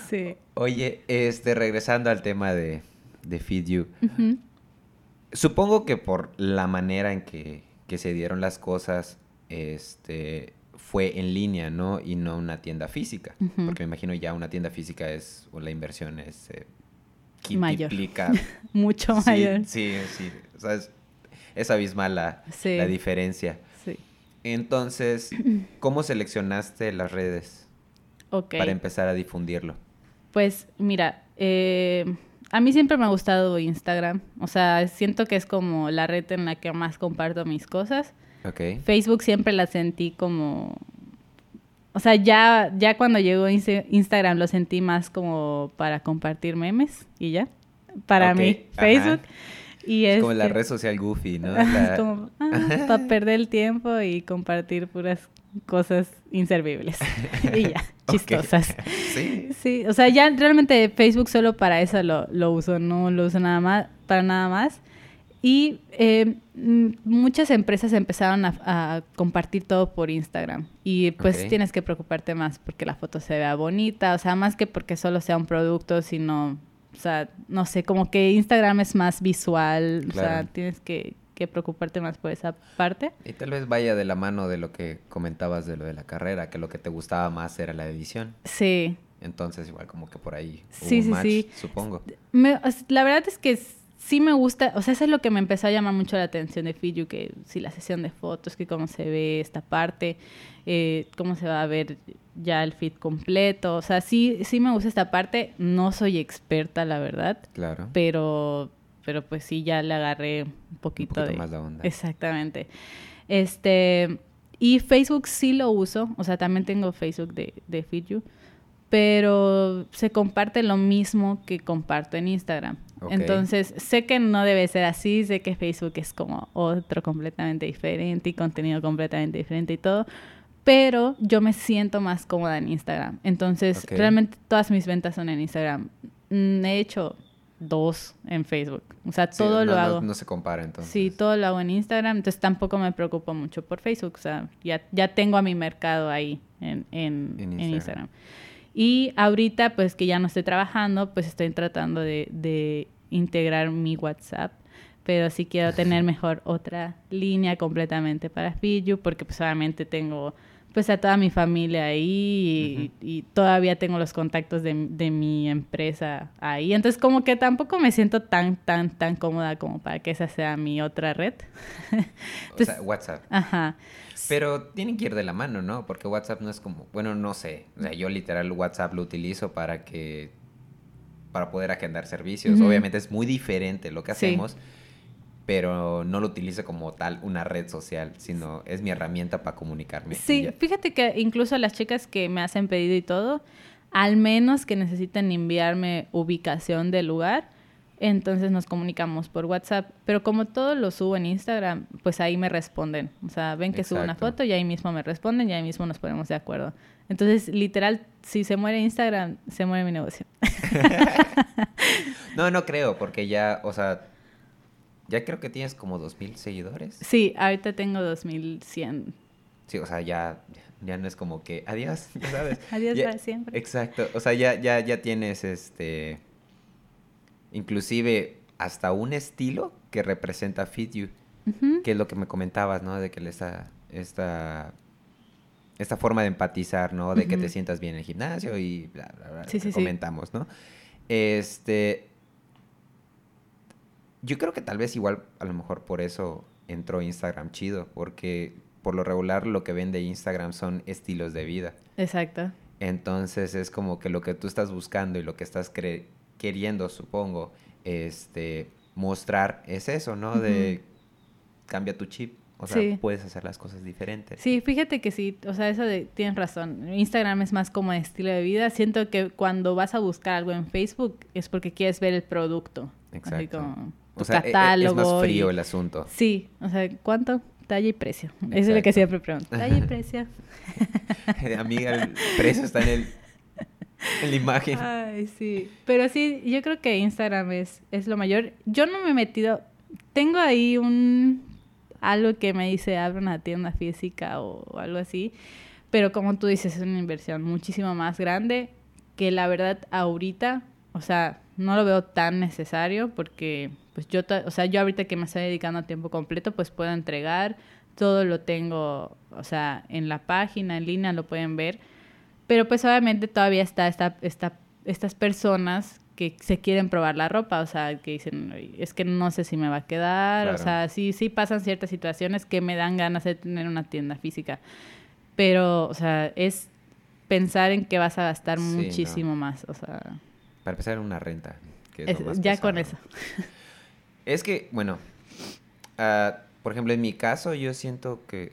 sí. Oye, este, regresando al tema de, de Feed You. Supongo que por la manera en que, que se dieron las cosas, este fue en línea, ¿no? Y no una tienda física. Porque me imagino ya una tienda física es, o la inversión es... Eh, multiplica. Mucho mayor. Sí, sí. O sea, es, abismal la, la diferencia. Entonces, ¿cómo seleccionaste las redes para empezar a difundirlo? Pues mira, eh, a mí siempre me ha gustado Instagram. O sea, siento que es como la red en la que más comparto mis cosas. Facebook siempre la sentí como... O sea, ya, ya cuando llegó Instagram lo sentí más como para compartir memes y ya. Para mí, Facebook. Y es como la este red social goofy, ¿no? como ah, para perder el tiempo y compartir puras cosas inservibles. y ya, chistosas. sí. Sí, o sea, ya realmente Facebook solo para eso lo, lo uso, no lo uso nada más, para nada más. Y eh, muchas empresas empezaron a, compartir todo por Instagram. Y pues tienes que preocuparte más porque la foto se vea bonita, o sea, más que porque solo sea un producto, sino, o sea, no sé, como que Instagram es más visual, o sea, tienes que, que preocuparte más por esa parte. Y tal vez vaya de la mano de lo que comentabas de lo de la carrera, que lo que te gustaba más era la edición. Sí. Entonces, igual como que por ahí hubo Sí, un sí, match, sí. supongo. Me- la verdad es que sí me gusta, o sea, eso es lo que me empezó a llamar mucho la atención de Fiju, que sí, la sesión de fotos, que cómo se ve esta parte, eh, cómo se va a ver ya el feed completo, o sea, sí, sí me gusta esta parte, no soy experta, la verdad, Claro. pero, pero pues sí, ya le agarré un Un poquito, poquito de... más la onda. Exactamente. Este, y Facebook sí lo uso, o sea, también tengo Facebook de, de Fiju, pero se comparte lo mismo que comparto en Instagram. Ok. Entonces, sé que no debe ser así, sé que Facebook es como otro completamente diferente y contenido completamente diferente y todo, pero yo me siento más cómoda en Instagram. Entonces, realmente todas mis ventas son en Instagram. Mm, He hecho dos en Facebook. O sea, Sí, todo no, lo hago. No, se compara entonces. Sí, todo lo hago en Instagram, entonces tampoco me preocupo mucho por Facebook. O sea, ya, ya tengo a mi mercado ahí en, en, En. Instagram. Y ahorita, pues que ya no estoy trabajando, pues estoy tratando de, de integrar mi WhatsApp. Pero sí quiero tener mejor otra línea completamente para Fiju, porque pues obviamente tengo pues a toda mi familia ahí y, y todavía tengo los contactos de, de mi empresa ahí. Entonces como que tampoco me siento tan, tan, tan cómoda como para que esa sea mi otra red. O sea, WhatsApp. Ajá. Pero tienen que ir de la mano, ¿no? Porque WhatsApp no es como, bueno, no sé. O sea, yo literal WhatsApp lo utilizo para que, para poder agendar servicios. Obviamente es muy diferente lo que Sí. Pero no lo utilizo como tal una red social, sino es mi herramienta para comunicarme. Sí, fíjate que incluso las chicas que me hacen pedido y todo, al menos que necesiten enviarme ubicación del lugar, entonces nos comunicamos por WhatsApp. Pero como todo lo subo en Instagram, pues ahí me responden. O sea, ven que subo una foto y ahí mismo me responden y ahí mismo nos ponemos de acuerdo. Entonces, literal, si se muere Instagram, se muere mi negocio. No, no creo, porque ya, o sea, ya creo que tienes como 2.000 seguidores. Sí, ahorita tengo 2100. Sí, o sea, ya, ya no es como que adiós, ya sabes. Adiós Ya- para siempre. Exacto, o sea, ya, ya, ya tienes este, inclusive hasta un estilo que representa Fit You, que es lo que me comentabas, ¿no? De que esta, esta, esta forma de empatizar, ¿no? De que te sientas bien en el gimnasio y bla, bla, bla, Sí, lo que sí, sí. comentamos, ¿no? Este, yo creo que tal vez igual, a lo mejor por eso entró Instagram chido, porque por lo regular lo que vende Instagram son estilos de vida. Exacto. Entonces es como que lo que tú estás buscando y lo que estás cre- queriendo, supongo, este, mostrar es eso, ¿no? De cambia tu chip. O sea, Sí. puedes hacer las cosas diferentes. Sí, fíjate que sí, o sea, eso de, tienes razón. Instagram es más como estilo de vida. Siento que cuando vas a buscar algo en Facebook es porque quieres ver el producto. Así Exacto. O sea, e- e- catálogo. es más frío y- el asunto. Sí, o sea, ¿cuánto? Talla y precio. Eso es lo que siempre pregunto. Talla y precio. Amiga, el precio está en el en la imagen. Ay, sí. Pero sí, yo creo que Instagram es, es lo mayor. Yo no me he metido. Tengo ahí un. Algo que me dice abre una tienda física o, o algo así. Pero como tú dices, es una inversión muchísimo más grande que la verdad ahorita, o sea, no lo veo tan necesario porque, pues yo, o sea, yo ahorita que me estoy dedicando a tiempo completo, pues puedo entregar, todo lo tengo, o sea, en la página, en línea, lo pueden ver. Pero pues obviamente todavía está esta, esta, estas personas que se quieren probar la ropa, o sea, que dicen, "Ay, es que no sé si me va a quedar, o sea, sí, sí pasan ciertas situaciones que me dan ganas de tener una tienda física. Pero, o sea, es pensar en que vas a gastar Sí, no. muchísimo más, o sea, Para empezar, una renta. que es es- lo más ya con eso. Es que, bueno, ah, por ejemplo, en mi caso, yo siento que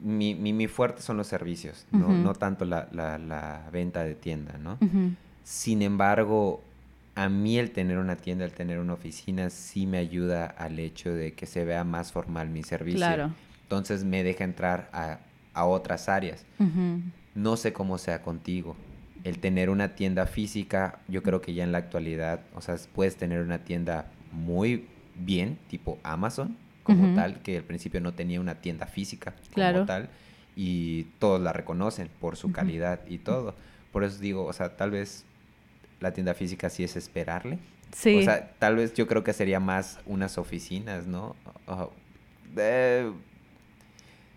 mi, mi, mi fuerte son los servicios, no, no tanto la, la, la venta de tienda, ¿no? Sin embargo, a mí el tener una tienda, el tener una oficina, sí me ayuda al hecho de que se vea más formal mi servicio. Claro. Entonces me deja entrar a, a otras áreas. No sé cómo sea contigo. El tener una tienda física, yo creo que ya en la actualidad, o sea, puedes tener una tienda muy bien, tipo Amazon, como tal, que al principio no tenía una tienda física como tal, y todos la reconocen por su calidad y todo. Por eso digo, o sea, tal vez la tienda física sí es esperarle, Sí. O sea, tal vez yo creo que sería más unas oficinas, ¿no? Uh, eh,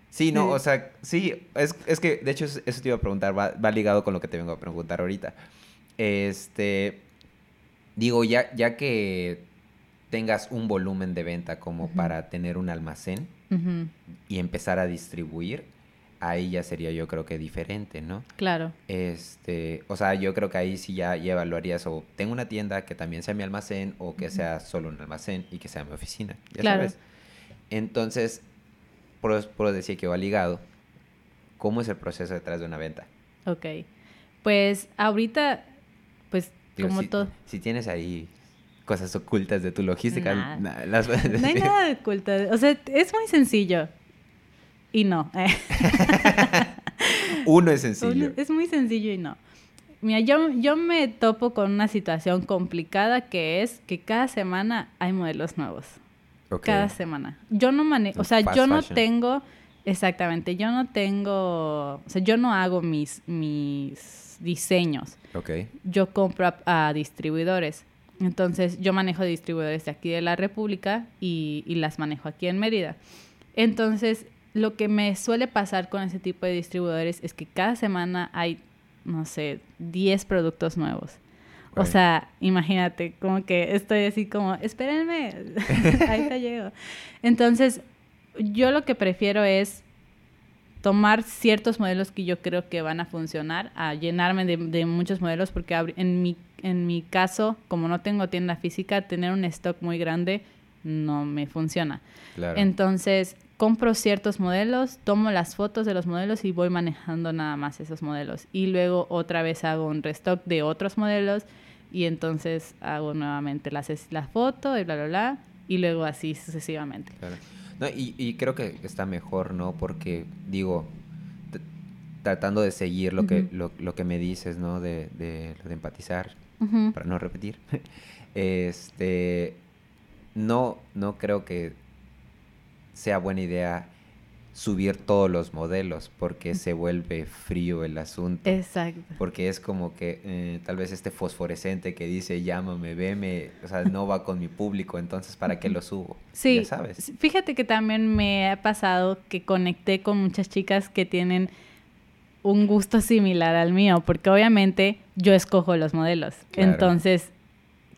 sí, no, Sí. o sea, sí, es, es que, de hecho, eso te iba a preguntar, va, va ligado con lo que te vengo a preguntar ahorita. Este, digo, ya, ya que tengas un volumen de venta como para tener un almacén y empezar a distribuir, ahí ya sería yo creo que diferente, ¿no? Claro. Este, o sea, yo creo que ahí sí ya, ya evaluarías o tengo una tienda que también sea mi almacén o que sea solo un almacén y que sea mi oficina, ya Claro. sabes. Entonces, por, por decía que va ligado. ¿Cómo es el proceso detrás de una venta? Ok. Pues ahorita, pues Digo, como si, todo. si tienes ahí cosas ocultas de tu logística, Nah. na- las No hay decir. nada de oculto. O sea, es muy sencillo. Y no. eh. Uno es sencillo. Es muy sencillo y no. Mira, yo, yo me topo con una situación complicada que es que cada semana hay modelos nuevos. Cada semana. Yo no manejo, o sea, Fast yo no fashion. tengo, exactamente, yo no tengo, o sea, yo no hago mis, mis diseños. Ok. Yo compro a, a distribuidores. Entonces, yo manejo distribuidores de aquí de la República y, y las manejo aquí en Mérida. Entonces, lo que me suele pasar con ese tipo de distribuidores es que cada semana hay, no sé, 10 productos nuevos. O sea, imagínate, como que estoy así como, espérenme, ahí te llego. Entonces, yo lo que prefiero es tomar ciertos modelos que yo creo que van a funcionar, a llenarme de, de muchos modelos, porque en mi, en mi caso, como no tengo tienda física, tener un stock muy grande no me funciona. Claro. Entonces, compro ciertos modelos, tomo las fotos de los modelos y voy manejando nada más esos modelos. Y luego otra vez hago un restock de otros modelos y entonces hago nuevamente la, ses- la foto y bla, bla, bla. Y luego así sucesivamente. Claro. No, y, y creo que está mejor, ¿no? Porque, digo, tratando de seguir lo, que, lo, lo que me dices, ¿no? De, de, empatizar, para no repetir. este, no, no creo que sea buena idea subir todos los modelos porque se vuelve frío el asunto. Exacto. Porque es como que eh, tal vez este fosforescente que dice llámame, veme, o sea, no va con mi público, entonces ¿para qué lo subo? Sí, Ya sabes. fíjate que también me ha pasado que conecté con muchas chicas que tienen un gusto similar al mío, porque obviamente yo escojo los modelos. Claro. Entonces,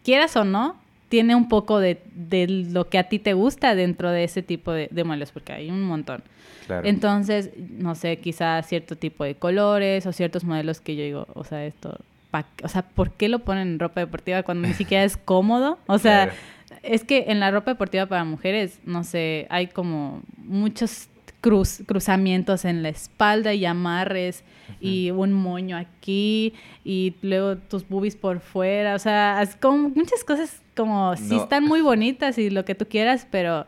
quieras o no, tiene un poco de, de lo que a ti te gusta dentro de ese tipo de, de modelos, porque hay un montón. Claro. Entonces, no sé, quizá cierto tipo de colores o ciertos modelos que yo digo, o sea, esto, pa- o sea, ¿por qué lo ponen en ropa deportiva cuando ni siquiera es cómodo? O sea, Claro. es que en la ropa deportiva para mujeres, no sé, hay como muchos cruz, cruzamientos en la espalda y amarres y un moño aquí y luego tus boobies por fuera, o sea, es como muchas cosas como sí No. están muy bonitas y lo que tú quieras, pero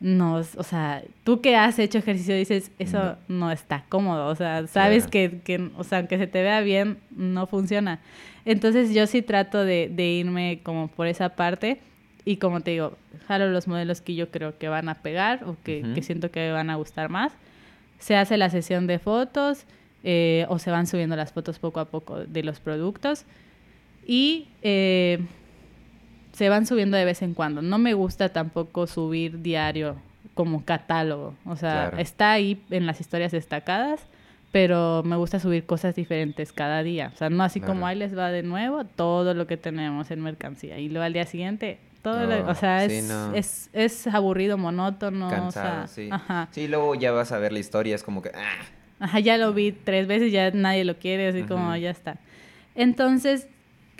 no, o sea, tú que has hecho ejercicio dices, eso no, está cómodo, o sea, sabes Claro. que, que, o sea, aunque se te vea bien, no funciona. Entonces yo sí trato de, de irme como por esa parte y como te digo, jalo los modelos que yo creo que van a pegar o que, Ujú. que siento que van a gustar más. Se hace la sesión de fotos eh, o se van subiendo las fotos poco a poco de los productos y eh, se van subiendo de vez en cuando. No me gusta tampoco subir diario como catálogo. O sea, Claro. está ahí en las historias destacadas, pero me gusta subir cosas diferentes cada día. O sea, no así como ahí les va de nuevo todo lo que tenemos en mercancía. Y luego al día siguiente, todo lo- No, o sea, sí, es, no. es, es aburrido, monótono. Cansado, o sea, sí. Ajá. Sí, luego ya vas a ver la historia, es como que... ah, Ajá, ya lo vi tres veces, ya nadie lo quiere, así como ya está. Entonces,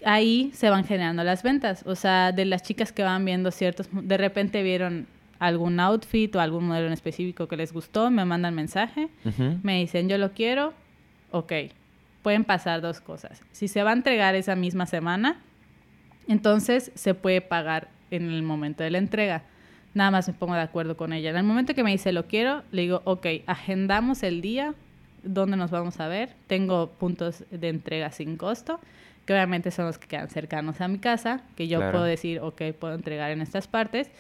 ahí se van generando las ventas. O sea, de las chicas que van viendo ciertos, de repente vieron algún outfit o algún modelo en específico que les gustó, me mandan mensaje, me dicen yo lo quiero, ok. Pueden pasar dos cosas. Si se va a entregar esa misma semana, entonces se puede pagar en el momento de la entrega. Nada más me pongo de acuerdo con ella. En el momento que me dice lo quiero, le digo, ok, agendamos el día, dónde nos vamos a ver. Tengo puntos de entrega sin costo, que obviamente son los que quedan cercanos a mi casa, que yo Claro. puedo decir, ok, puedo entregar en estas partes.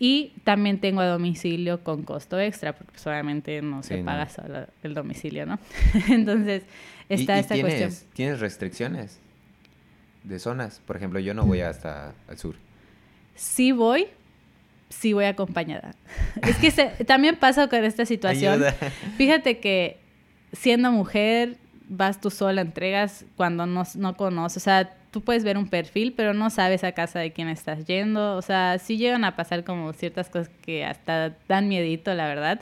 Y también tengo a domicilio con costo extra, porque pues, obviamente no se Sí, no. paga solo el domicilio, ¿no? Entonces, ¿Y- está y esta tienes, cuestión. ¿Tienes restricciones? de zonas. Por ejemplo, yo no voy hasta el sur. Sí voy, sí voy acompañada. es que se, también pasa con esta situación. Ayuda. Fíjate que siendo mujer, vas tú sola, entregas cuando no, no conoces. O sea, tú puedes ver un perfil, pero no sabes a casa de quién estás yendo. O sea, sí llegan a pasar como ciertas cosas que hasta dan miedito, la verdad.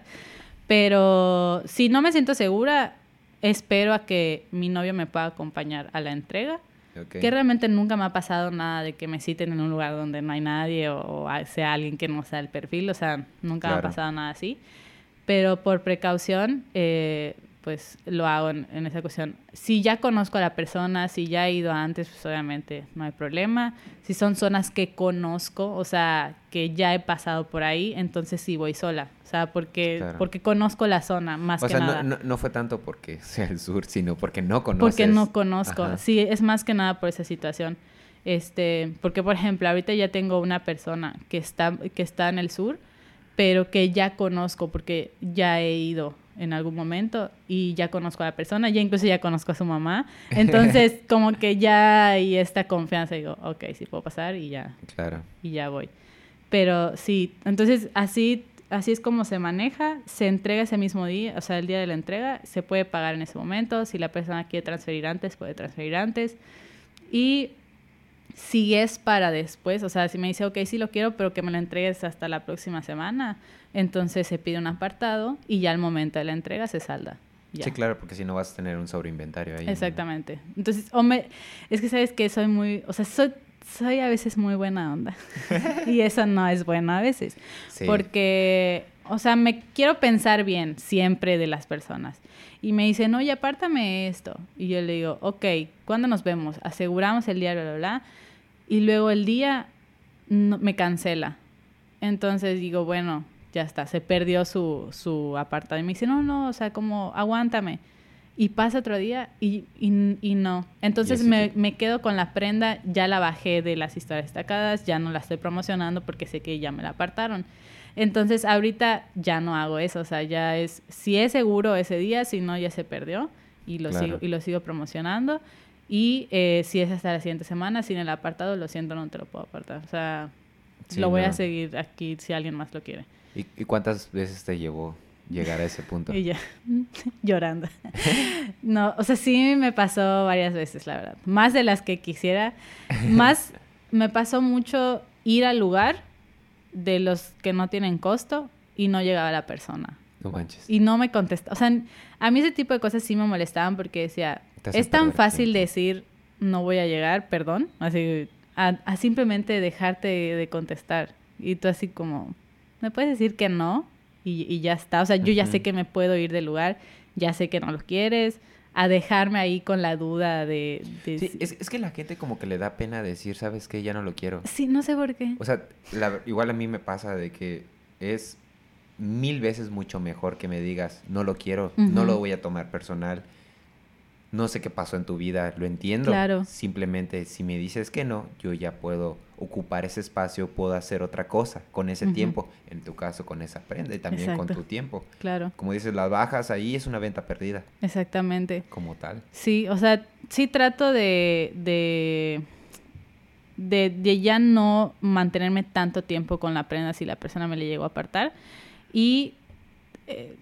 Pero si no me siento segura, espero a que mi novio me pueda acompañar a la entrega. Ok. Que realmente nunca me ha pasado nada de que me citen en un lugar donde no hay nadie o, o sea alguien que no sea el perfil. O sea, nunca me ha pasado nada así. Pero por precaución, eh, pues lo hago en, en esa cuestión. Si ya conozco a la persona, si ya he ido antes, pues obviamente no hay problema. Si son zonas que conozco, o sea, que ya he pasado por ahí, entonces sí voy sola. O sea, porque, Claro. porque conozco la zona más O que sea, nada. no, no, no fue tanto porque sea el sur, sino porque no conoces. Porque no conozco. Ajá. Sí, es más que nada por esa situación. Este, porque por ejemplo, ahorita ya tengo una persona que está, que está en el sur, pero que ya conozco porque ya he ido en algún momento y ya conozco a la persona, ya incluso ya conozco a su mamá. Entonces, como que ya hay esta confianza, digo, ok, sí puedo pasar y ya, Claro. y ya voy. Pero sí, entonces así, así es como se maneja, se entrega ese mismo día, o sea, el día de la entrega, se puede pagar en ese momento, si la persona quiere transferir antes, puede transferir antes. Y si es para después, o sea, si me dice, ok, sí lo quiero, pero que me lo entregues hasta la próxima semana, entonces se pide un apartado y ya al momento de la entrega se salda. Ya. Sí, claro, porque si no vas a tener un sobreinventario ahí. ¿no? Exactamente. Entonces, o me- es que sabes que soy muy, o sea, soy, soy a veces muy buena onda. y eso no es bueno a veces. Sí. Porque, o sea, me quiero pensar bien siempre de las personas. Y me dicen, oye, apártame esto. Y yo le digo, ok, ¿cuándo nos vemos? Aseguramos el día, bla, bla, bla. Y luego el día no- me cancela. Entonces digo, bueno, ya está, se perdió su, su apartado. Y me dice, no, no, o sea, como, aguántame. Y pasa otro día y, y, y no. Entonces me, me quedo con la prenda, ya la bajé de las historias destacadas, ya no la estoy promocionando porque sé que ya me la apartaron. Entonces ahorita ya no hago eso, o sea, ya es, si es seguro ese día, si no ya se perdió y lo, Claro. sigo, y lo sigo promocionando. Y eh, si es hasta la siguiente semana, sin el apartado, lo siento, no te lo puedo apartar. O sea, Sí, lo voy a no. seguir aquí si alguien más lo quiere. ¿Y, y cuántas veces te llevó llegar a ese punto? Y ya, llorando. no, o sea, sí me pasó varias veces, la verdad. Más de las que quisiera. Más me pasó mucho ir al lugar de los que no tienen costo y no llegaba la persona. No manches. Y no me contestaba. O sea, a mí ese tipo de cosas sí me molestaban porque decía, Te es tan fácil decir no voy a llegar, perdón, así a, a simplemente dejarte de contestar. Y tú así como, ¿me puedes decir que no? Y, y ya está. O sea, yo ya sé que me puedo ir del lugar, ya sé que no lo quieres, a dejarme ahí con la duda de... de Sí, si- es, es que la gente como que le da pena decir, ¿sabes qué? Ya no lo quiero. Sí, no sé por qué. O sea, la- igual a mí me pasa de que es mil veces mucho mejor que me digas, no lo quiero, no lo voy a tomar personal, no sé qué pasó en tu vida, lo entiendo. Claro. Simplemente si me dices que no, yo ya puedo ocupar ese espacio, puedo hacer otra cosa con ese tiempo, en tu caso con esa prenda y también con tu tiempo. Claro, Como dices, las bajas ahí es una venta perdida, exactamente. como tal. Sí, o sea, sí trato de, de, de, de ya no mantenerme tanto tiempo con la prenda si la persona me le llegó a apartar. Y eh,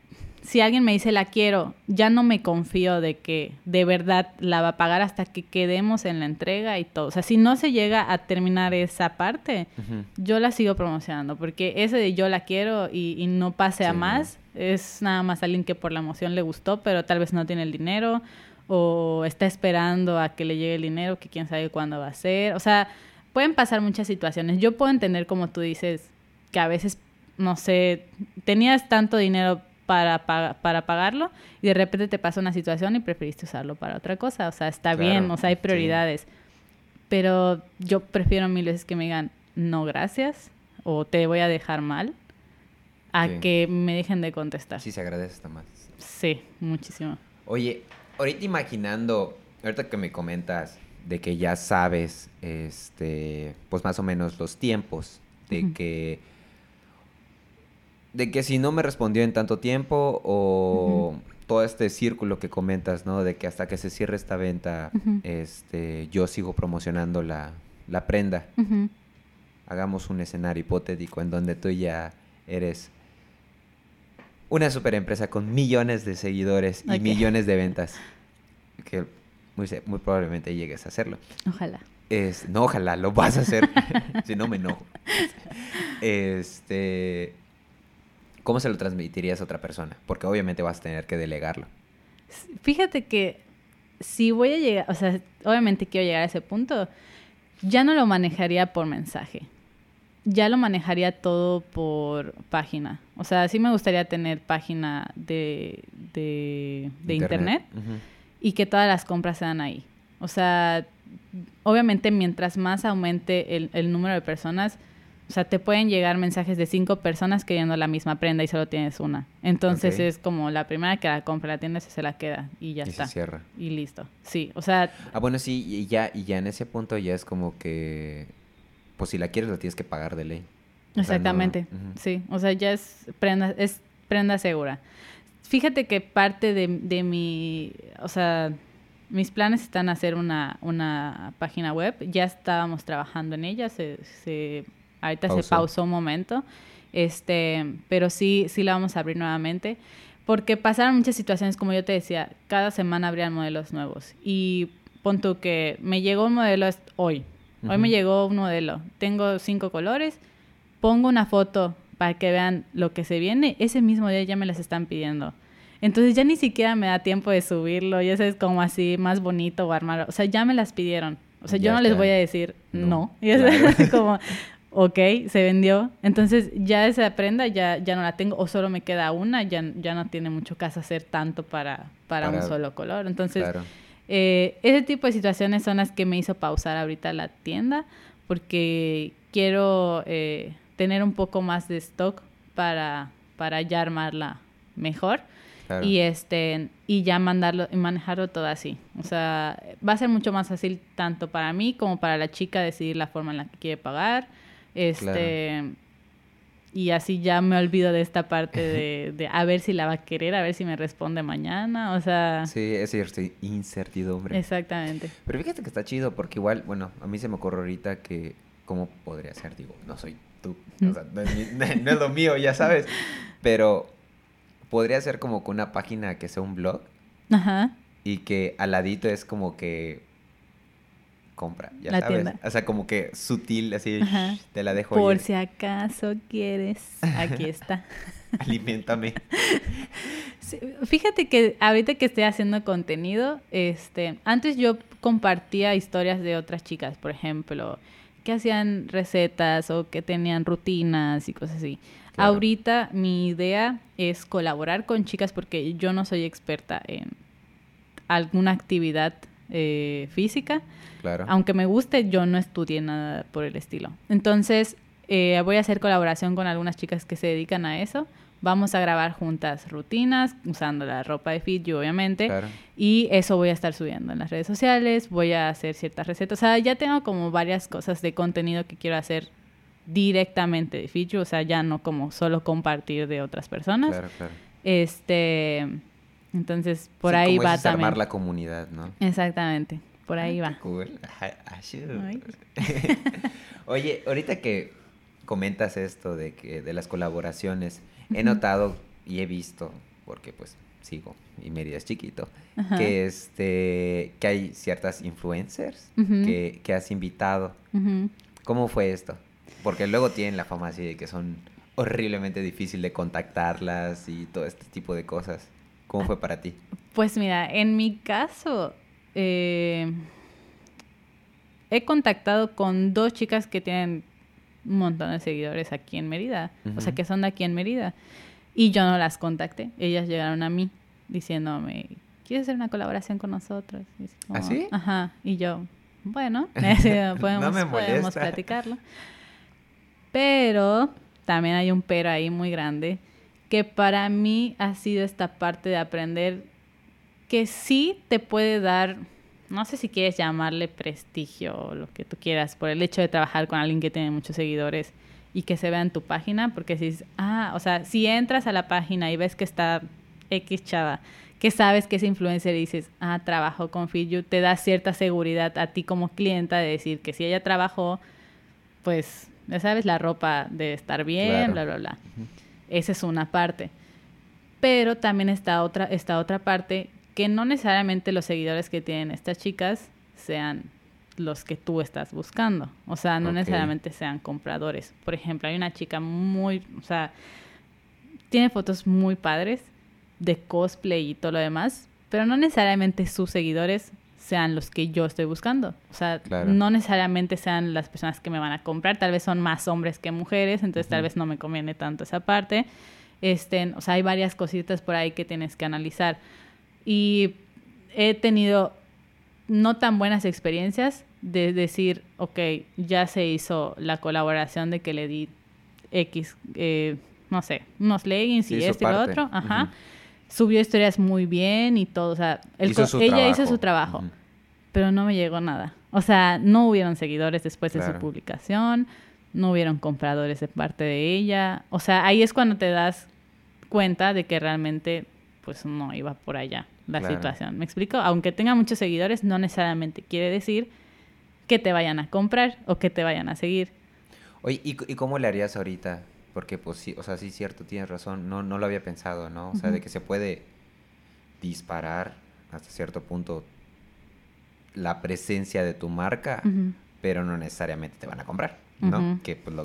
si alguien me dice la quiero, ya no me confío de que de verdad la va a pagar hasta que quedemos en la entrega y todo. O sea, si no se llega a terminar esa parte, yo la sigo promocionando, porque ese de yo la quiero y, y no pase a Sí, más, es nada más alguien que por la emoción le gustó, pero tal vez no tiene el dinero o está esperando a que le llegue el dinero, que quién sabe cuándo va a ser. O sea, pueden pasar muchas situaciones. Yo puedo entender, como tú dices, que a veces, no sé, tenías tanto dinero para, pa- para pagarlo y de repente te pasa una situación y preferiste usarlo para otra cosa. O sea, está Claro, bien, o sea, hay sí. prioridades. Pero yo prefiero mil veces que me digan, no, gracias, o te voy a dejar mal, a Sí. que me dejen de contestar. Sí se agradece hasta más. Sí, muchísimo. Oye, ahorita imaginando, ahorita que me comentas de que ya sabes, este, pues más o menos los tiempos, de que, de que si no me respondió en tanto tiempo o todo este círculo que comentas, ¿no? De que hasta que se cierre esta venta, este, yo sigo promocionando la, la prenda. Hagamos un escenario hipotético en donde tú ya eres una super empresa con millones de seguidores y millones de ventas. Que muy, muy probablemente llegues a hacerlo. Ojalá. Es, no, ojalá, lo vas a hacer. si no, me enojo. Este. ¿Cómo se lo transmitirías a otra persona? Porque obviamente vas a tener que delegarlo. Fíjate que si voy a llegar, o sea, obviamente quiero llegar a ese punto, ya no lo manejaría por mensaje. Ya lo manejaría todo por página. O sea, sí me gustaría tener página de, de, de internet. Y que todas las compras sean ahí. O sea, obviamente mientras más aumente el, el número de personas, o sea, te pueden llegar mensajes de cinco personas queriendo la misma prenda y solo tienes una. Entonces es como la primera que la compra, la tienda se la queda y ya y está. se cierra. Y listo. Sí, o sea, Ah, bueno, sí, y ya, y ya en ese punto ya es como que. Pues si la quieres, la tienes que pagar de ley. O sea, no- exactamente. Sí, o sea, ya es prenda, es prenda segura. Fíjate que parte de, de mi, o sea, mis planes están hacer una, una página web. Ya estábamos trabajando en ella, se, se, ahorita se Pausó. un momento, este, pero sí, sí la vamos a abrir nuevamente. Porque pasaron muchas situaciones, como yo te decía, cada semana habrían modelos nuevos. Y pon tú que me llegó un modelo hoy. Hoy me Ujú. llegó un modelo. Tengo cinco colores. Pongo una foto para que vean lo que se viene. Ese mismo día ya me las están pidiendo. Entonces ya ni siquiera me da tiempo de subirlo. Ya sabes, como así, más bonito o armarlo. O sea, ya me las pidieron. O sea, Ya yo no les voy a decir No, no. Ya claro. sabes, así como, ok, se vendió. Entonces ya esa prenda ya, ya no la tengo. O solo me queda una. Ya, ya no tiene mucho caso hacer tanto para, para, un solo color. Entonces... Claro. Eh, ese tipo de situaciones son las que me hizo pausar ahorita la tienda porque quiero eh, tener un poco más de stock para, para ya armarla mejor claro. y este y ya mandarlo y manejarlo todo así. O sea, va a ser mucho más fácil tanto para mí como para la chica decidir la forma en la que quiere pagar. Este y así ya me olvido de esta parte de, de a ver si la va a querer, a ver si me responde mañana. O sea, Sí, es incerti- incertidumbre. exactamente. Pero fíjate que está chido porque igual, bueno, a mí se me ocurre ahorita que, ¿cómo podría ser? Digo, no soy tú, o sea, no es, no es lo mío, ya sabes. Pero podría ser como que una página que sea un blog Ajá. y que al ladito es como que compra, ya La sabes. tienda. O sea, como que sutil, así, Ajá. "Shh, te la dejo Por ir, si acaso quieres, aquí está. aliméntame. Sí, fíjate que ahorita que estoy haciendo contenido, este, antes yo compartía historias de otras chicas, por ejemplo, que hacían recetas o que tenían rutinas y cosas así. Claro. Ahorita mi idea es colaborar con chicas porque yo no soy experta en alguna actividad eh, física. Claro. Aunque me guste, yo no estudié nada por el estilo. Entonces, eh, voy a hacer colaboración con algunas chicas que se dedican a eso. Vamos a grabar juntas rutinas, usando la ropa de Fit, yo obviamente. Claro. Y eso voy a estar subiendo en las redes sociales. Voy a hacer ciertas recetas. O sea, ya tengo como varias cosas de contenido que quiero hacer directamente de Fit, o sea, ya no como solo compartir de otras personas. Claro, claro. Este, entonces, por Sí, ahí como va dices, armar también. la comunidad, ¿no? Exactamente, por ahí Ah, va. Cool. Oye, ahorita que comentas esto de que de las colaboraciones, he notado y he visto, porque pues sigo y Mérida es chiquito, Ajá. que este que hay ciertas influencers que, que has invitado. ¿Cómo fue esto? Porque luego tienen la fama así de que son horriblemente difícil de contactarlas y todo este tipo de cosas. ¿Cómo fue para ti? Pues mira, en mi caso, eh, he contactado con dos chicas que tienen un montón de seguidores aquí en Mérida, o sea, que son de aquí en Mérida, y yo no las contacté. Ellas llegaron a mí diciéndome, ¿quieres hacer una colaboración con nosotros? Y como, ¿Ah, sí? Ajá, y yo, bueno, podemos, platicarlo. Pero también hay un pero ahí muy grande que para mí ha sido esta parte de aprender que sí te puede dar, no sé si quieres llamarle prestigio o lo que tú quieras, por el hecho de trabajar con alguien que tiene muchos seguidores y que se vea en tu página, porque si, ah, o sea, si entras a la página y ves que está X chava, que sabes que es influencer y dices, ah, trabajo con FitYou, te da cierta seguridad a ti como clienta de decir que si ella trabajó, pues, ya sabes, la ropa de estar bien, bla, bla, bla. Esa es una parte. Pero también está otra, esta otra parte que no necesariamente los seguidores que tienen estas chicas sean los que tú estás buscando. O sea, no necesariamente sean compradores. Por ejemplo, hay una chica muy, o sea, tiene fotos muy padres de cosplay y todo lo demás, pero no necesariamente sus seguidores sean los que yo estoy buscando. O sea, no necesariamente sean las personas que me van a comprar, tal vez son más hombres que mujeres, entonces tal vez no me conviene tanto esa parte. Este, o sea, hay varias cositas por ahí que tienes que analizar. Y he tenido no tan buenas experiencias de decir, ok, ya se hizo la colaboración de que le di X, eh, no sé, unos leggings y esto y lo otro, ajá. Subió historias muy bien y todo, o sea, ella hizo su trabajo, pero no me llegó nada. O sea, no hubieron seguidores después de su publicación, no hubieron compradores de parte de ella. O sea, ahí es cuando te das cuenta de que realmente pues no iba por allá la situación. ¿Me explico? Aunque tenga muchos seguidores, no necesariamente quiere decir que te vayan a comprar o que te vayan a seguir. Oye, ¿y, cómo le harías ahorita? Porque, pues sí, o sea, sí, cierto, tienes razón, no, no lo había pensado, ¿no? O sea, de que se puede disparar hasta cierto punto la presencia de tu marca, pero no necesariamente te van a comprar, ¿no? Que pues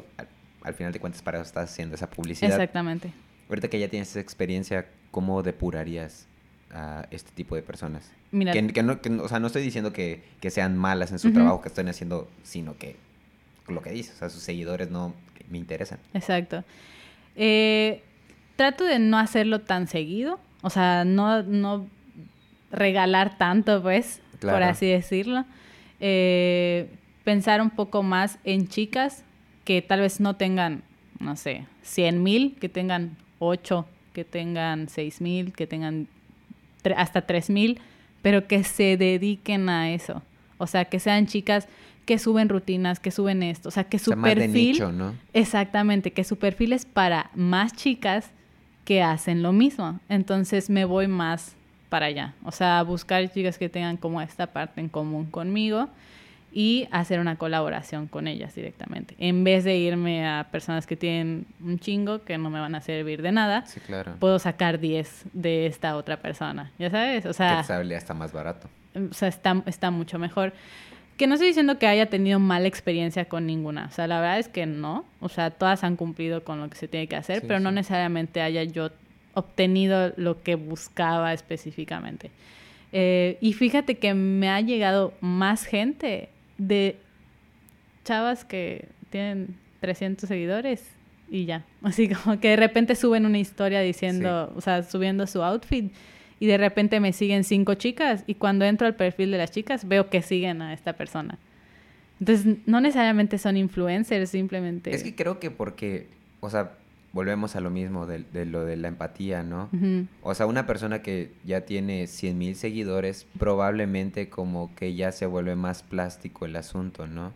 al, final de cuentas para eso estás haciendo esa publicidad. Exactamente. Ahorita que ya tienes esa experiencia, ¿cómo depurarías a este tipo de personas? Mira, que, no, o sea, no estoy diciendo que, sean malas en su trabajo que estén haciendo, sino que lo que dices, o sea, sus seguidores no me interesan. Exacto. Eh, trato de no hacerlo tan seguido, o sea, no, no regalar tanto, pues, por así decirlo. Eh, pensar un poco más en chicas que tal vez no tengan, no sé, 100 mil, que tengan 8, que tengan 6 mil, que tengan hasta 3 mil, pero que se dediquen a eso. O sea, que sean chicas que suben rutinas, que suben esto. O sea, que su perfil. ¿no? Exactamente, que su perfil es para más chicas que hacen lo mismo. Entonces me voy más para allá. O sea, buscar chicas que tengan como esta parte en común conmigo y hacer una colaboración con ellas directamente. En vez de irme a personas que tienen un chingo que no me van a servir de nada, sí, claro. puedo sacar 10 de esta otra persona. ¿Ya sabes? O sea, que está más barato. O sea, está, está mucho mejor. Que no estoy diciendo que haya tenido mala experiencia con ninguna. O sea, la verdad es que no. O sea, todas han cumplido con lo que se tiene que hacer, pero no necesariamente haya yo obtenido lo que buscaba específicamente. Eh, y fíjate que me ha llegado más gente de chavas que tienen 300 seguidores y ya. Así como que de repente suben una historia diciendo, o sea, subiendo su outfit y de repente me siguen cinco chicas y cuando entro al perfil de las chicas veo que siguen a esta persona. Entonces, no necesariamente son influencers, simplemente... Es que creo que porque, o sea, volvemos a lo mismo de, lo de la empatía, ¿no? O sea, una persona que ya tiene 100 mil seguidores, probablemente como que ya se vuelve más plástico el asunto, ¿no?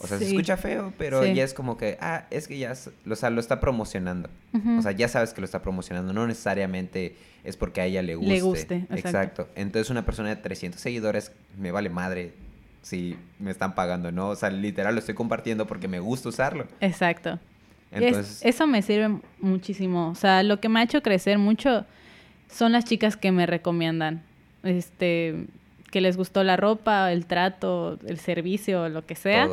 O sea, se escucha feo, pero ya es como que, ah, es que ya, o sea, lo está promocionando. O sea, ya sabes que lo está promocionando. No necesariamente es porque a ella le guste. Le guste, exacto. exacto. Entonces, una persona de 300 seguidores, me vale madre si me están pagando, ¿no? O sea, literal lo estoy compartiendo porque me gusta usarlo. Exacto eso me sirve muchísimo. O sea, lo que me ha hecho crecer mucho son las chicas que me recomiendan. Este, que les gustó la ropa, el trato, el servicio, lo que sea.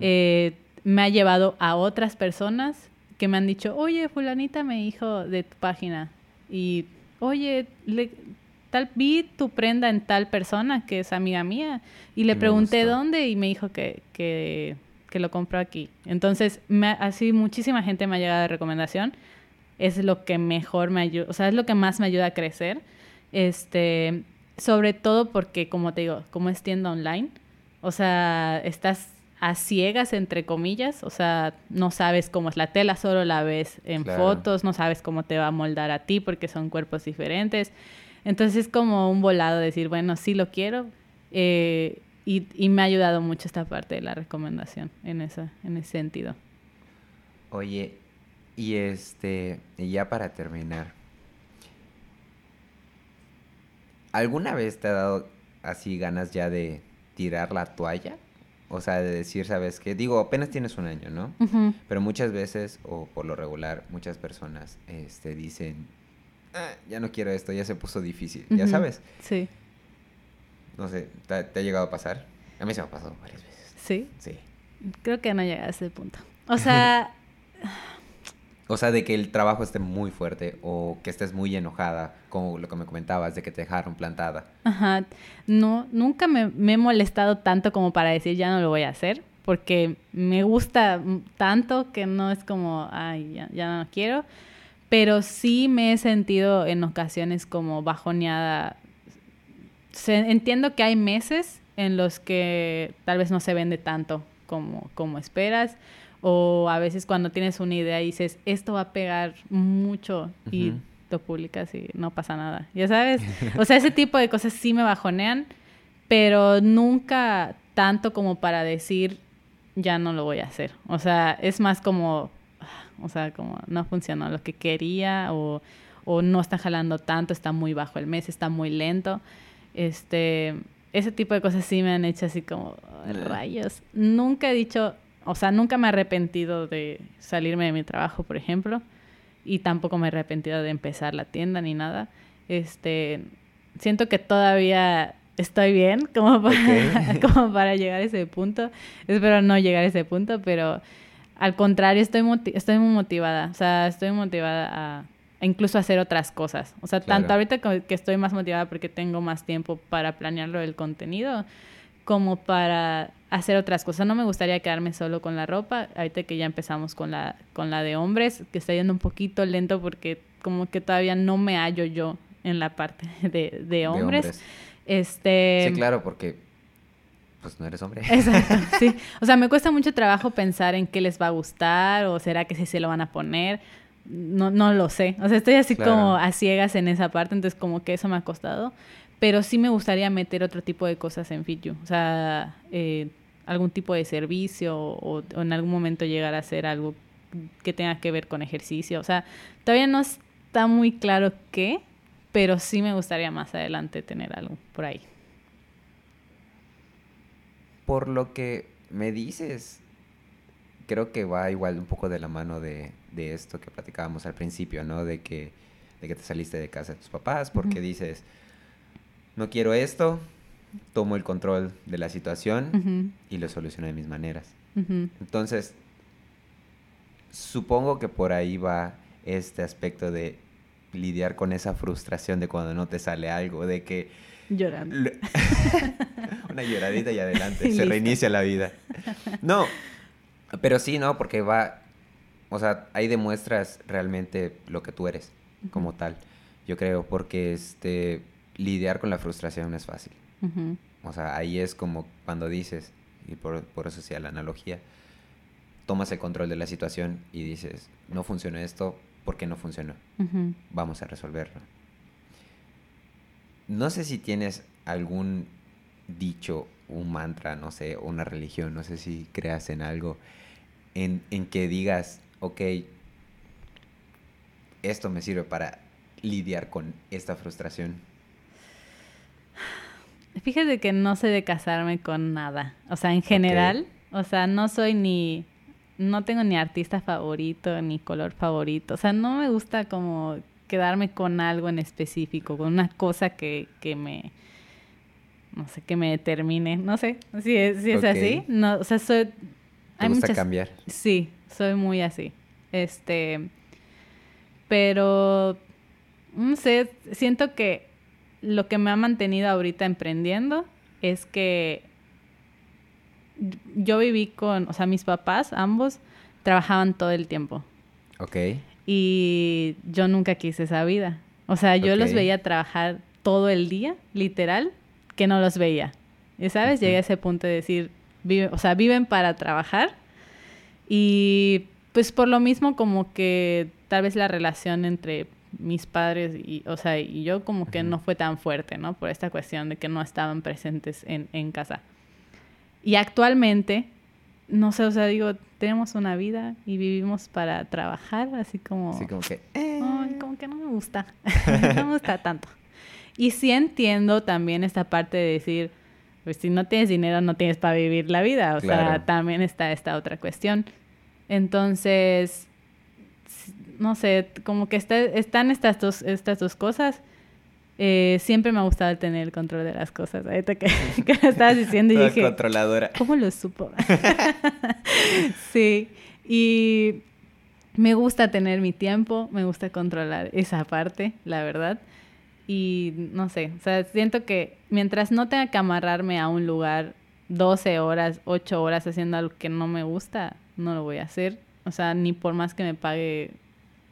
Eh, me ha llevado a otras personas que me han dicho, oye, fulanita me dijo de tu página. Y, oye, tal, vi tu prenda en tal persona que es amiga mía. Y le pregunté dónde y me dijo que, que que lo compro aquí. Entonces, me, así muchísima gente me ha llegado de recomendación. Es lo que mejor me ayuda, o sea, es lo que más me ayuda a crecer. Este, sobre todo porque, como te digo, como es tienda online, o sea, estás a ciegas, entre comillas, o sea, no sabes cómo es la tela, solo la ves en fotos, no sabes cómo te va a moldar a ti porque son cuerpos diferentes. Entonces es como un volado decir, bueno, sí lo quiero, eh, y, y, me ha ayudado mucho esta parte de la recomendación en, esa, en ese sentido. Oye, y este, y ya para terminar, ¿Alguna vez te ha dado así ganas ya de tirar la toalla? O sea, de decir, ¿sabes qué? Digo, apenas tienes un año, ¿no? Pero muchas veces, o por lo regular, muchas personas este, dicen, "Ah, ya no quiero esto, ya se puso difícil. Ya sabes, Sí, no sé, ¿te, te ha llegado a pasar? A mí se me ha pasado varias veces. sí. Sí. Creo que no llega a ese punto. O sea, O sea, de que el trabajo esté muy fuerte o que estés muy enojada, como lo que me comentabas, de que te dejaron plantada. Ajá. No, nunca me, he molestado tanto como para decir ya no lo voy a hacer, porque me gusta tanto que no es como, ay, ya, ya no quiero. Pero sí me he sentido en ocasiones como bajoneada. Entiendo que hay meses en los que tal vez no se vende tanto como, como esperas. O a veces cuando tienes una idea y dices, esto va a pegar mucho y lo publicas y no pasa nada. Ya sabes, o sea, ese tipo de cosas sí me bajonean, pero nunca tanto como para decir ya no lo voy a hacer. O sea, es más como, o sea, como no funcionó lo que quería o, o no está jalando tanto, está muy bajo el mes, está muy lento. Este, ese tipo de cosas sí me han hecho así como "Ay, Eh. rayos. Nunca he dicho, o sea, nunca me he arrepentido de salirme de mi trabajo, por ejemplo, y tampoco me he arrepentido de empezar la tienda ni nada. Este, siento que todavía estoy bien como para, como para llegar a ese punto. Espero no llegar a ese punto, pero al contrario, estoy, estoy muy motivada. O sea, estoy motivada a, a incluso hacer otras cosas. O sea, Claro. tanto ahorita que estoy más motivada porque tengo más tiempo para planearlo el contenido, como para hacer otras cosas. No me gustaría quedarme solo con la ropa. Ahorita que ya empezamos con la, con la de hombres, que está yendo un poquito lento porque como que todavía no me hallo yo en la parte de, de hombres. Este, Sí, claro, porque pues no eres hombre. Exacto, sí. O sea, me cuesta mucho trabajo pensar en qué les va a gustar o será que sí se lo van a poner. No, no lo sé. O sea, estoy así Claro. como a ciegas en esa parte, entonces como que eso me ha costado. Pero sí me gustaría meter otro tipo de cosas en Fitju. O sea, eh, algún tipo de servicio o, o en algún momento llegar a hacer algo que tenga que ver con ejercicio. O sea, todavía no está muy claro qué, pero sí me gustaría más adelante tener algo por ahí. Por lo que me dices, creo que va igual un poco de la mano de, de esto que platicábamos al principio, ¿no? De que, de que te saliste de casa de tus papás porque dices, no quiero esto, tomo el control de la situación y lo soluciono de mis maneras. Entonces, supongo que por ahí va este aspecto de lidiar con esa frustración de cuando no te sale algo, de que Llorando. Lo- Una lloradita y adelante, se reinicia la vida. No, pero sí, ¿no? Porque va, o sea, ahí demuestras realmente lo que tú eres como tal, yo creo, porque este, lidiar con la frustración no es fácil. O sea, ahí es como cuando dices, y por, por eso sea la analogía, tomas el control de la situación y dices, no funcionó esto, ¿por qué no funcionó? vamos a resolverlo. No sé si tienes algún dicho, un mantra, no sé, una religión, no sé si creas en algo en, en que digas, ok, esto me sirve para lidiar con esta frustración. Fíjate que no sé de casarme con nada. O sea, en general, o sea, no soy ni, no tengo ni artista favorito, ni color favorito. O sea, no me gusta como quedarme con algo en específico, con una cosa que, que me, no sé, que me determine. No sé si es, si es así. No, o sea, soy... ¿Te hay gusta muchas- cambiar? Sí, soy muy así. Este, pero no sé, siento que lo que me ha mantenido ahorita emprendiendo es que yo viví con, o sea, mis papás, ambos, trabajaban todo el tiempo Ok. y yo nunca quise esa vida. O sea, yo los veía trabajar todo el día, literal, que no los veía. Y sabes, llegué a ese punto de decir, vive, o sea, viven para trabajar y pues por lo mismo como que tal vez la relación entre mis padres y, o sea, y yo como que no fue tan fuerte, ¿no? Por esta cuestión de que no estaban presentes en, en casa. Y actualmente, no sé, o sea, digo, tenemos una vida y vivimos para trabajar, así como... Así como que... eh, Ay, como que no me gusta. no me gusta tanto. Y sí entiendo también esta parte de decir, pues si no tienes dinero no tienes para vivir la vida, o sea, también está esta otra cuestión. Entonces, no sé, como que está, están estas dos, estas dos cosas. Eh, siempre me ha gustado tener el control de las cosas. Ahorita que, que lo estabas diciendo y dije... controladora. ¿Cómo lo supo? sí. Y me gusta tener mi tiempo, me gusta controlar esa parte, la verdad. Y no sé, o sea, siento que mientras no tenga que amarrarme a un lugar 12 horas, 8 horas haciendo algo que no me gusta, no lo voy a hacer. O sea, ni por más que me pague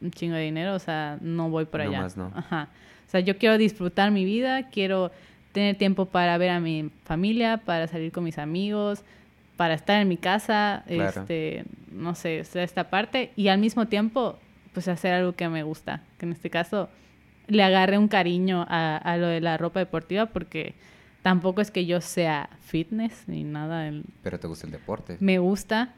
un chingo de dinero, o sea, no voy por allá. no. Ajá. O sea, yo quiero disfrutar mi vida, quiero tener tiempo para ver a mi familia, para salir con mis amigos, para estar en mi casa, este, no sé, esta parte y al mismo tiempo pues hacer algo que me gusta, que en este caso le agarre un cariño a, a lo de la ropa deportiva porque tampoco es que yo sea fitness ni nada. Pero te gusta el deporte. Me gusta,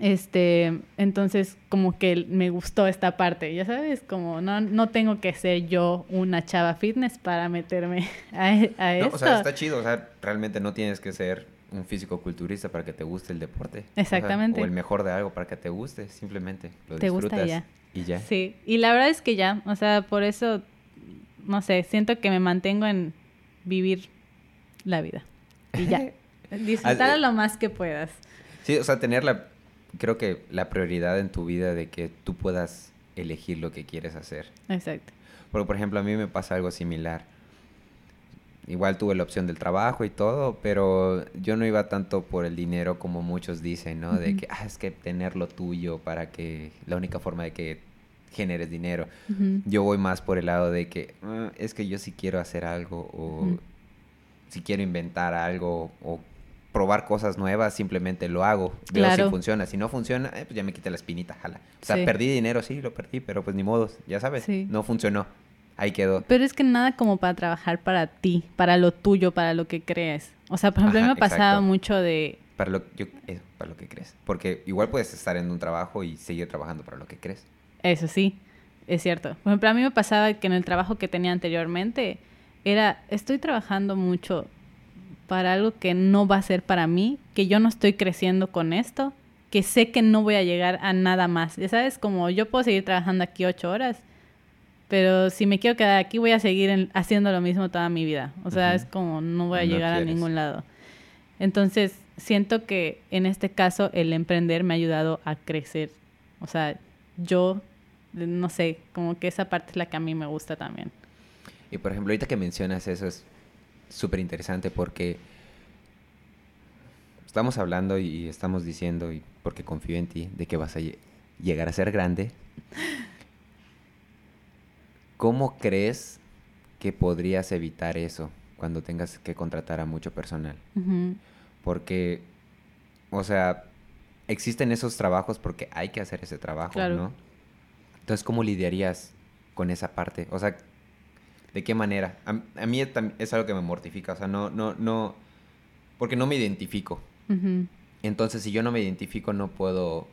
este, entonces como que me gustó esta parte, ya sabes, como no, no tengo que ser yo una chava fitness para meterme a, a no, O sea, está chido, o sea, realmente no tienes que ser un físico culturista para que te guste el deporte. Exactamente. O, el mejor de algo para que te guste, simplemente lo te gusta ya. y ya. Sí, y la verdad es que ya, o sea, por eso, no sé, siento que me mantengo en vivir la vida y ya. Disfrutar lo más que puedas. Sí, o sea, tener la creo que la prioridad en tu vida de que tú puedas elegir lo que quieres hacer. Exacto. Porque, por ejemplo, a mí me pasa algo similar. Igual tuve la opción del trabajo y todo, pero yo no iba tanto por el dinero como muchos dicen, ¿no? De que, ah, es que tener lo tuyo para que, la única forma de que generes dinero. Yo voy más por el lado de que, ah, es que yo sí quiero hacer algo o si quiero inventar algo o probar cosas nuevas, simplemente lo hago. Veo si funciona. Si no funciona, eh, pues ya me quité la espinita, jala. O sea, perdí dinero, sí, lo perdí, pero pues ni modo, ya sabes, no funcionó. Ahí quedó. Pero es que nada como para trabajar para ti, para lo tuyo, para lo que crees. O sea, por ejemplo, a mí me pasaba mucho de... Para lo, yo, para lo que crees. Porque igual puedes estar en un trabajo y seguir trabajando para lo que crees. Eso sí, es cierto. Por ejemplo, a mí me pasaba que en el trabajo que tenía anteriormente era, estoy trabajando mucho para algo que no va a ser para mí, que yo no estoy creciendo con esto, que sé que no voy a llegar a nada más. Ya sabes, como yo puedo seguir trabajando aquí ocho horas, pero si me quiero quedar aquí voy a seguir haciendo lo mismo toda mi vida. O sea, es como no voy a llegar a ningún lado. Entonces, siento que en este caso el emprender me ha ayudado a crecer. O sea, yo, no sé, como que esa parte es la que a mí me gusta también. Y por ejemplo, ahorita que mencionas eso, es súper interesante porque estamos hablando y estamos diciendo, y porque confío en ti, de que vas a llegar a ser grande. ¿Cómo crees que podrías evitar eso cuando tengas que contratar a mucho personal? Porque, o sea, existen esos trabajos porque hay que hacer ese trabajo, ¿no? Entonces, ¿cómo lidiarías con esa parte? O sea, ¿De qué manera? A, mí es, algo que me mortifica, o sea, no, no, no, porque no me identifico. Entonces, si yo no me identifico, no puedo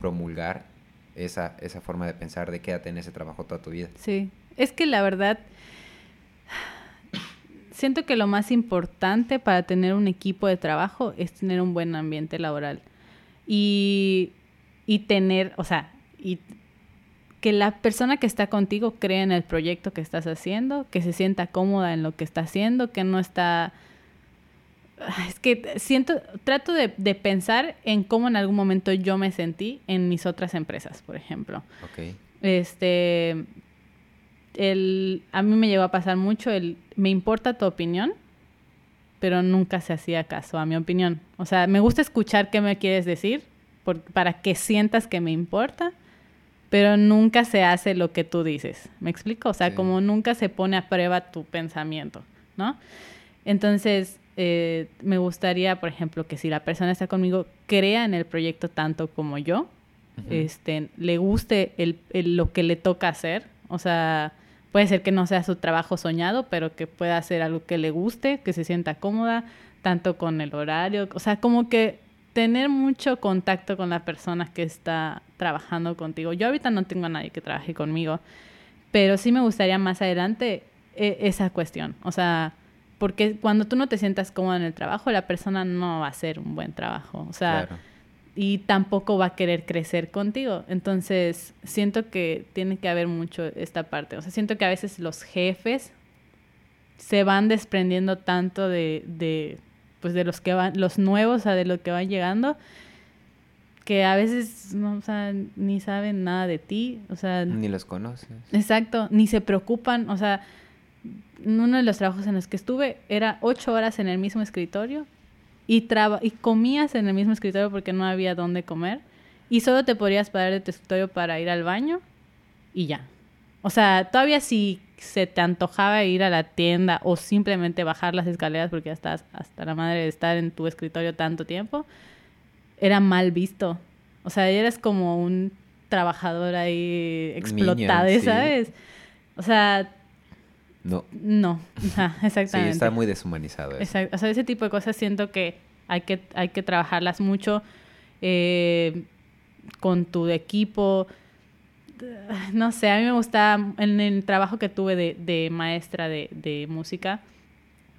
promulgar esa, esa forma de pensar de quédate en ese trabajo toda tu vida. Sí, es que la verdad, siento que lo más importante para tener un equipo de trabajo es tener un buen ambiente laboral. Y, y tener, o sea, y que la persona que está contigo cree en el proyecto que estás haciendo, que se sienta cómoda en lo que está haciendo, que no está... Es que siento, trato de, pensar en cómo en algún momento yo me sentí en mis otras empresas, por ejemplo. Ok. Este, el, a mí me llegó a pasar mucho el, me importa tu opinión, pero nunca se hacía caso a mi opinión. O sea, me gusta escuchar qué me quieres decir para que sientas que me importa, pero nunca se hace lo que tú dices. ¿Me explico? O sea, como nunca se pone a prueba tu pensamiento, ¿no? Entonces, eh, me gustaría, por ejemplo, que si la persona está conmigo, crea en el proyecto tanto como yo, este, le guste el, lo que le toca hacer, o sea, puede ser que no sea su trabajo soñado, pero que pueda hacer algo que le guste, que se sienta cómoda, tanto con el horario, o sea, como que tener mucho contacto con la persona que está trabajando contigo. Yo ahorita no tengo a nadie que trabaje conmigo, pero sí me gustaría más adelante e, esa cuestión. O sea, porque cuando tú no te sientas cómodo en el trabajo, la persona no va a hacer un buen trabajo. O sea, y tampoco va a querer crecer contigo. Entonces, siento que tiene que haber mucho esta parte. O sea, siento que a veces los jefes se van desprendiendo tanto de, de pues de los que van, los nuevos, o sea, de lo que van llegando, que a veces no, o sea, ni saben nada de ti, o sea, ni los conoces. Exacto, ni se preocupan, o sea, uno de los trabajos en los que estuve era ocho horas en el mismo escritorio y, traba y comías en el mismo escritorio porque no había dónde comer y solo te podrías parar de tu escritorio para ir al baño y ya. O sea, todavía si se te antojaba ir a la tienda o simplemente bajar las escaleras porque ya estás hasta la madre de estar en tu escritorio tanto tiempo, era mal visto. O sea, eres como un trabajador ahí explotado, ¿sabes? O sea, no. No, exactamente. Sí, está muy deshumanizado eso. O sea, ese tipo de cosas siento que hay que, hay que trabajarlas mucho eh, con tu equipo. No sé, a mí me gustaba, en el trabajo que tuve de, de maestra de, de música,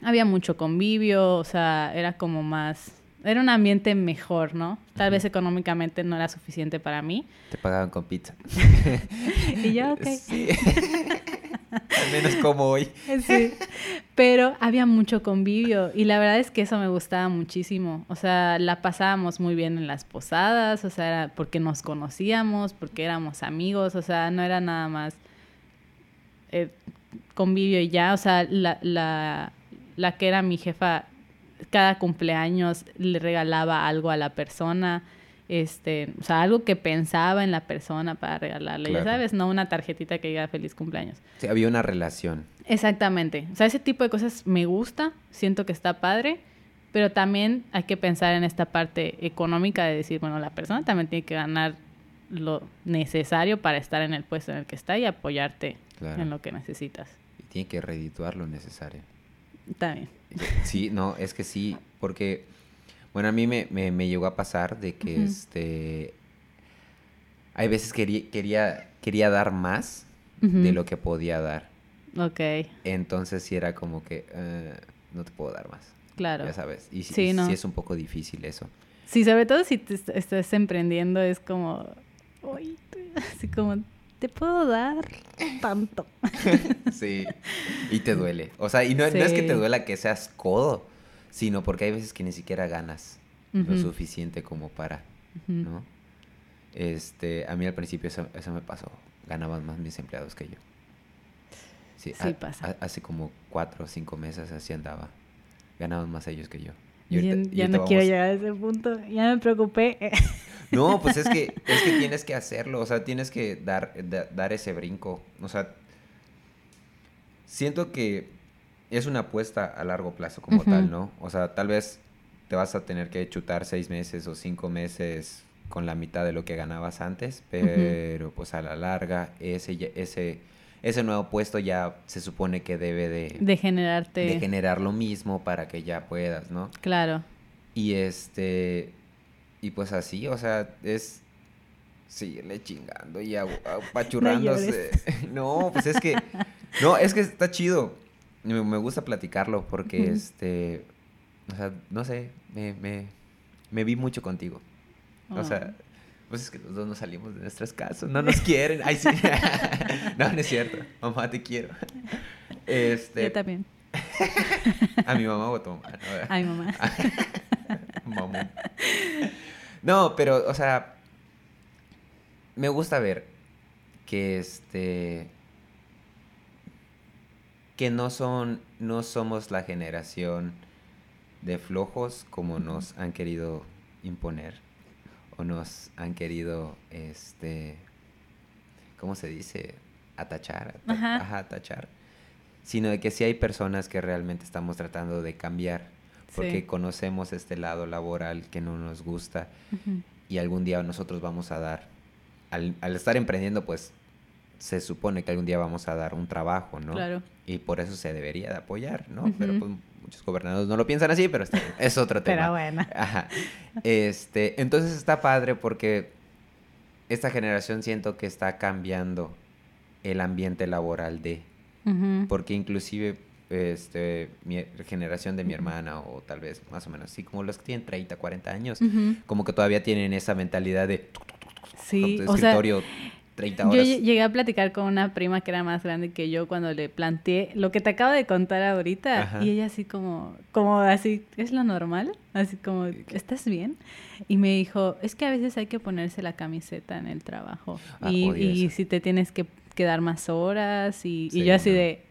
había mucho convivio, o sea, era como más era un ambiente mejor, ¿no? Tal vez económicamente no era suficiente para mí. Te pagaban con pizza. y yo, ok. Al menos como hoy. Sí. Pero había mucho convivio y la verdad es que eso me gustaba muchísimo. O sea, la pasábamos muy bien en las posadas, o sea, era porque nos conocíamos, porque éramos amigos, o sea, no era nada más eh, convivio y ya. O sea, la, la, la que era mi jefa cada cumpleaños le regalaba algo a la persona, este, o sea, algo que pensaba en la persona para regalarle, ya sabes, no una tarjetita que diga feliz cumpleaños. Sí, había una relación. Exactamente, o sea, ese tipo de cosas me gusta, siento que está padre, pero también hay que pensar en esta parte económica de decir, bueno, la persona también tiene que ganar lo necesario para estar en el puesto en el que está y apoyarte en lo que necesitas. Y tiene que redituar lo necesario. También. Sí, no, es que sí, porque, bueno, a mí me, me, llegó a pasar de que, este, hay veces quería, quería, quería dar más de lo que podía dar. Ok. Entonces sí era como que, eh, no te puedo dar más. Claro. Ya sabes. Y sí, sí, sí, es un poco difícil eso. Sí, sobre todo si te estás emprendiendo, es como, uy, así como te puedo dar tanto. sí, y te duele. O sea, y no, es que te duela que seas codo, sino porque hay veces que ni siquiera ganas lo suficiente como para, ¿no? Este, a mí al principio eso, me pasó. Ganaban más mis empleados que yo. Sí, pasa. hace como cuatro o cinco meses así andaba. Ganaban más ellos que yo. ya no quiero llegar a ese punto. Ya me preocupé. No, pues es que, es que tienes que hacerlo, o sea, tienes que dar, dar ese brinco. O sea, siento que es una apuesta a largo plazo como tal, ¿no? O sea, tal vez te vas a tener que chutar seis meses o cinco meses con la mitad de lo que ganabas antes, pero pues a la larga ese, ese, ese nuevo puesto ya se supone que debe de... De generarte... De generar lo mismo para que ya puedas, ¿no? Claro. Y este... Y pues así, o sea, es seguirle chingando y apachurrándose. No, pues es que, no, es que está chido. Me, gusta platicarlo porque, este, o sea, no sé, me, me, me vi mucho contigo. O sea, ah. pues es que los dos nos salimos de nuestras casas, no nos quieren. Ay, sí. no, no es cierto. Mamá, te quiero. Este, Yo también. a mi mamá o a tu mamá. A mi mamá. Mamá. No, pero, o sea, me gusta ver que este que no son no somos la generación de flojos como nos han querido imponer o nos han querido este ¿cómo se dice? atachar, ajá. atachar, sino de que sí hay personas que realmente estamos tratando de cambiar porque conocemos este lado laboral que no nos gusta y algún día nosotros vamos a dar, al, estar emprendiendo, pues se supone que algún día vamos a dar un trabajo, ¿no? Claro. Y por eso se debería de apoyar, ¿no? Pero pues muchos gobernadores no lo piensan así, pero es otro tema. pero bueno. Ajá. Este, entonces está padre porque esta generación siento que está cambiando el ambiente laboral de. Porque inclusive este, mi generación de mi hermana, o tal vez más o menos así, como los que tienen 30, 40 años, como que todavía tienen esa mentalidad de Sí, o sea, escritorio 30 yo horas. lle- llegué a platicar con una prima que era más grande que yo cuando le planteé lo que te acabo de contar ahorita Ajá. y ella así como, como así, ¿es lo normal? Así como, ¿estás bien? Y me dijo, es que a veces hay que ponerse la camiseta en el trabajo Ah, y, y si te tienes que quedar más horas y, y Sí, yo así no. de,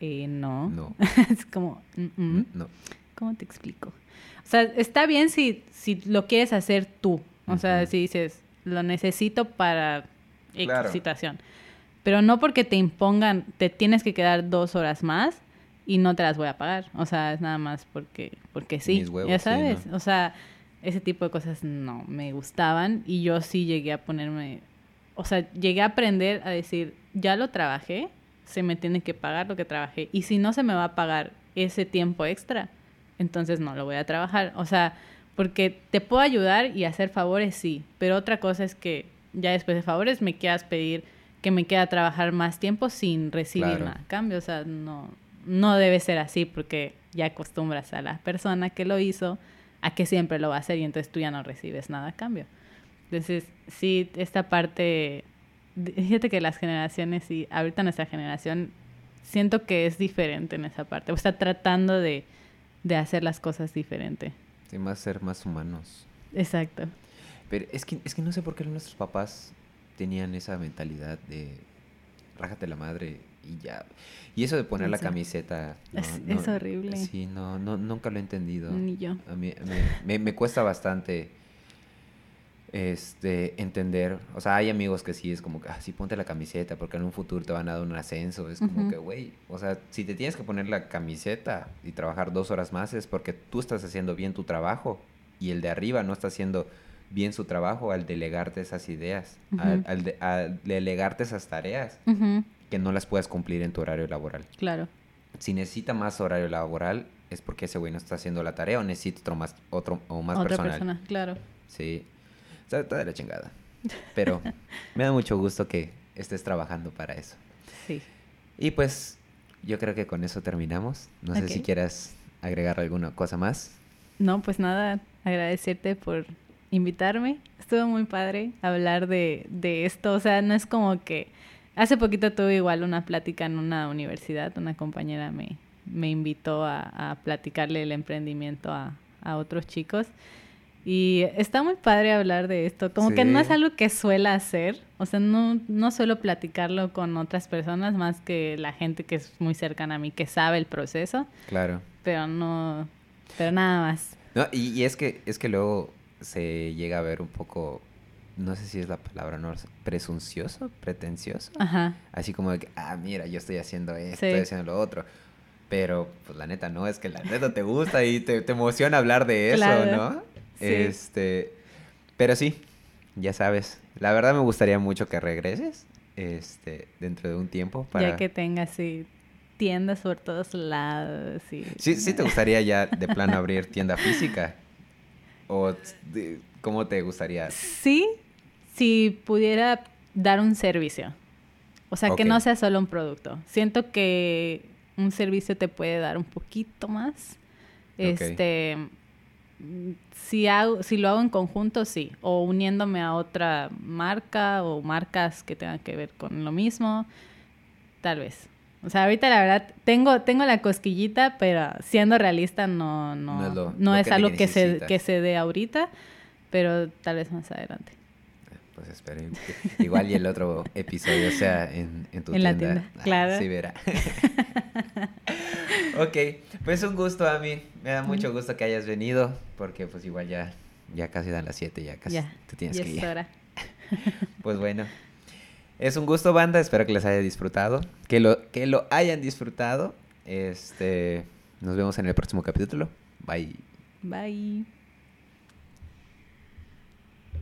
eh, no. No, es como, "Mm, mm". no. ¿Cómo te explico? O sea, está bien si, si lo quieres hacer tú. O sea, Ujú. si dices, lo necesito para Claro. situación. Pero no porque te impongan, te tienes que quedar dos horas más y no te las voy a pagar. O sea, es nada más porque, porque sí. Mis huevos, ya sí, sabes. ¿no? O sea, ese tipo de cosas no me gustaban y yo sí llegué a ponerme, o sea, llegué a aprender a decir, ya lo trabajé, se me tiene que pagar lo que trabajé. Y si no se me va a pagar ese tiempo extra, entonces no lo voy a trabajar. O sea, porque te puedo ayudar y hacer favores, sí, pero otra cosa es que ya después de favores me quieras pedir que me queda trabajar más tiempo sin recibir Claro. nada a cambio. O sea, no, no debe ser así porque ya acostumbras a la persona que lo hizo a que siempre lo va a hacer y entonces tú ya no recibes nada a cambio. Entonces, sí, esta parte, fíjate que las generaciones y ahorita nuestra generación siento que es diferente en esa parte. O está tratando de, de hacer las cosas diferente. Sí, más ser más humanos. Exacto. Pero es que, es que no sé por qué nuestros papás tenían esa mentalidad de rájate la madre y ya. Y eso de poner la camiseta. no, Es- no, es horrible. Sí, no, no, nunca lo he entendido. Ni yo. A mí me, me- me cuesta bastante este entender. O sea, hay amigos que sí es como que, ah, sí, ponte la camiseta porque en un futuro te van a dar un ascenso. Es como que, güey, o sea, si te tienes que poner la camiseta y trabajar dos horas más es porque tú estás haciendo bien tu trabajo y el de arriba no está haciendo bien su trabajo al delegarte esas ideas, al, de- al delegarte esas tareas que no las puedes cumplir en tu horario laboral. Claro. Si necesita más horario laboral es porque ese güey no está haciendo la tarea o necesita otro más, otro o más Otra personal. persona, claro. Sí. Está, está de la chingada. Pero me da mucho gusto que estés trabajando para eso. Sí. Y pues yo creo que con eso terminamos. No sé si quieras agregar alguna cosa más. No, pues nada, agradecerte por invitarme. Estuvo muy padre hablar de, de esto. O sea, no es como que... Hace poquito tuve igual una plática en una universidad. Una compañera me, me invitó a, a platicarle el emprendimiento a, a otros chicos. Y está muy padre hablar de esto. Como que no es Sí. algo que suela hacer. O sea, no, no suelo platicarlo con otras personas más que la gente que es muy cercana a mí, que sabe el proceso. Claro. Pero no... Pero nada más. No, y, y es que es que luego se llega a ver un poco, no sé si es la palabra, ¿no? Presuncioso, pretencioso. Ajá. Así como de que, ah, mira, yo estoy haciendo esto, Sí. estoy haciendo lo otro. Pero, pues la neta, no, es que la neta te gusta y te, te emociona hablar de eso, Claro. ¿no? Sí. Este, pero sí, ya sabes. La verdad me gustaría mucho que regreses, este, dentro de un tiempo para... Ya que tenga así tiendas por todos lados. Y... Sí, sí te gustaría ya de plano abrir tienda física. ¿O cómo te gustaría? Sí, si pudiera dar un servicio. O sea, que no sea solo un producto. Siento que un servicio te puede dar un poquito más. Este, si, hago, si lo hago en conjunto, sí. O uniéndome a otra marca o marcas que tengan que ver con lo mismo, tal vez. O sea, ahorita la verdad tengo, tengo la cosquillita, pero siendo realista no, no, No es lo- no lo es que algo que se, que se dé ahorita, pero tal vez más adelante. Pues espero. Igual y el otro episodio sea en, en tu En la tienda. tienda, Ah, claro. Sí, verá. ok, pues un gusto a mí. Me da mucho gusto que hayas venido, porque pues igual ya, ya casi dan las 7, ya casi ya, te tienes ya que ir. hora. Pues bueno. Es un gusto, banda. Espero que les haya disfrutado. Que lo, que lo hayan disfrutado. Este. Nos vemos en el próximo capítulo. Bye. Bye.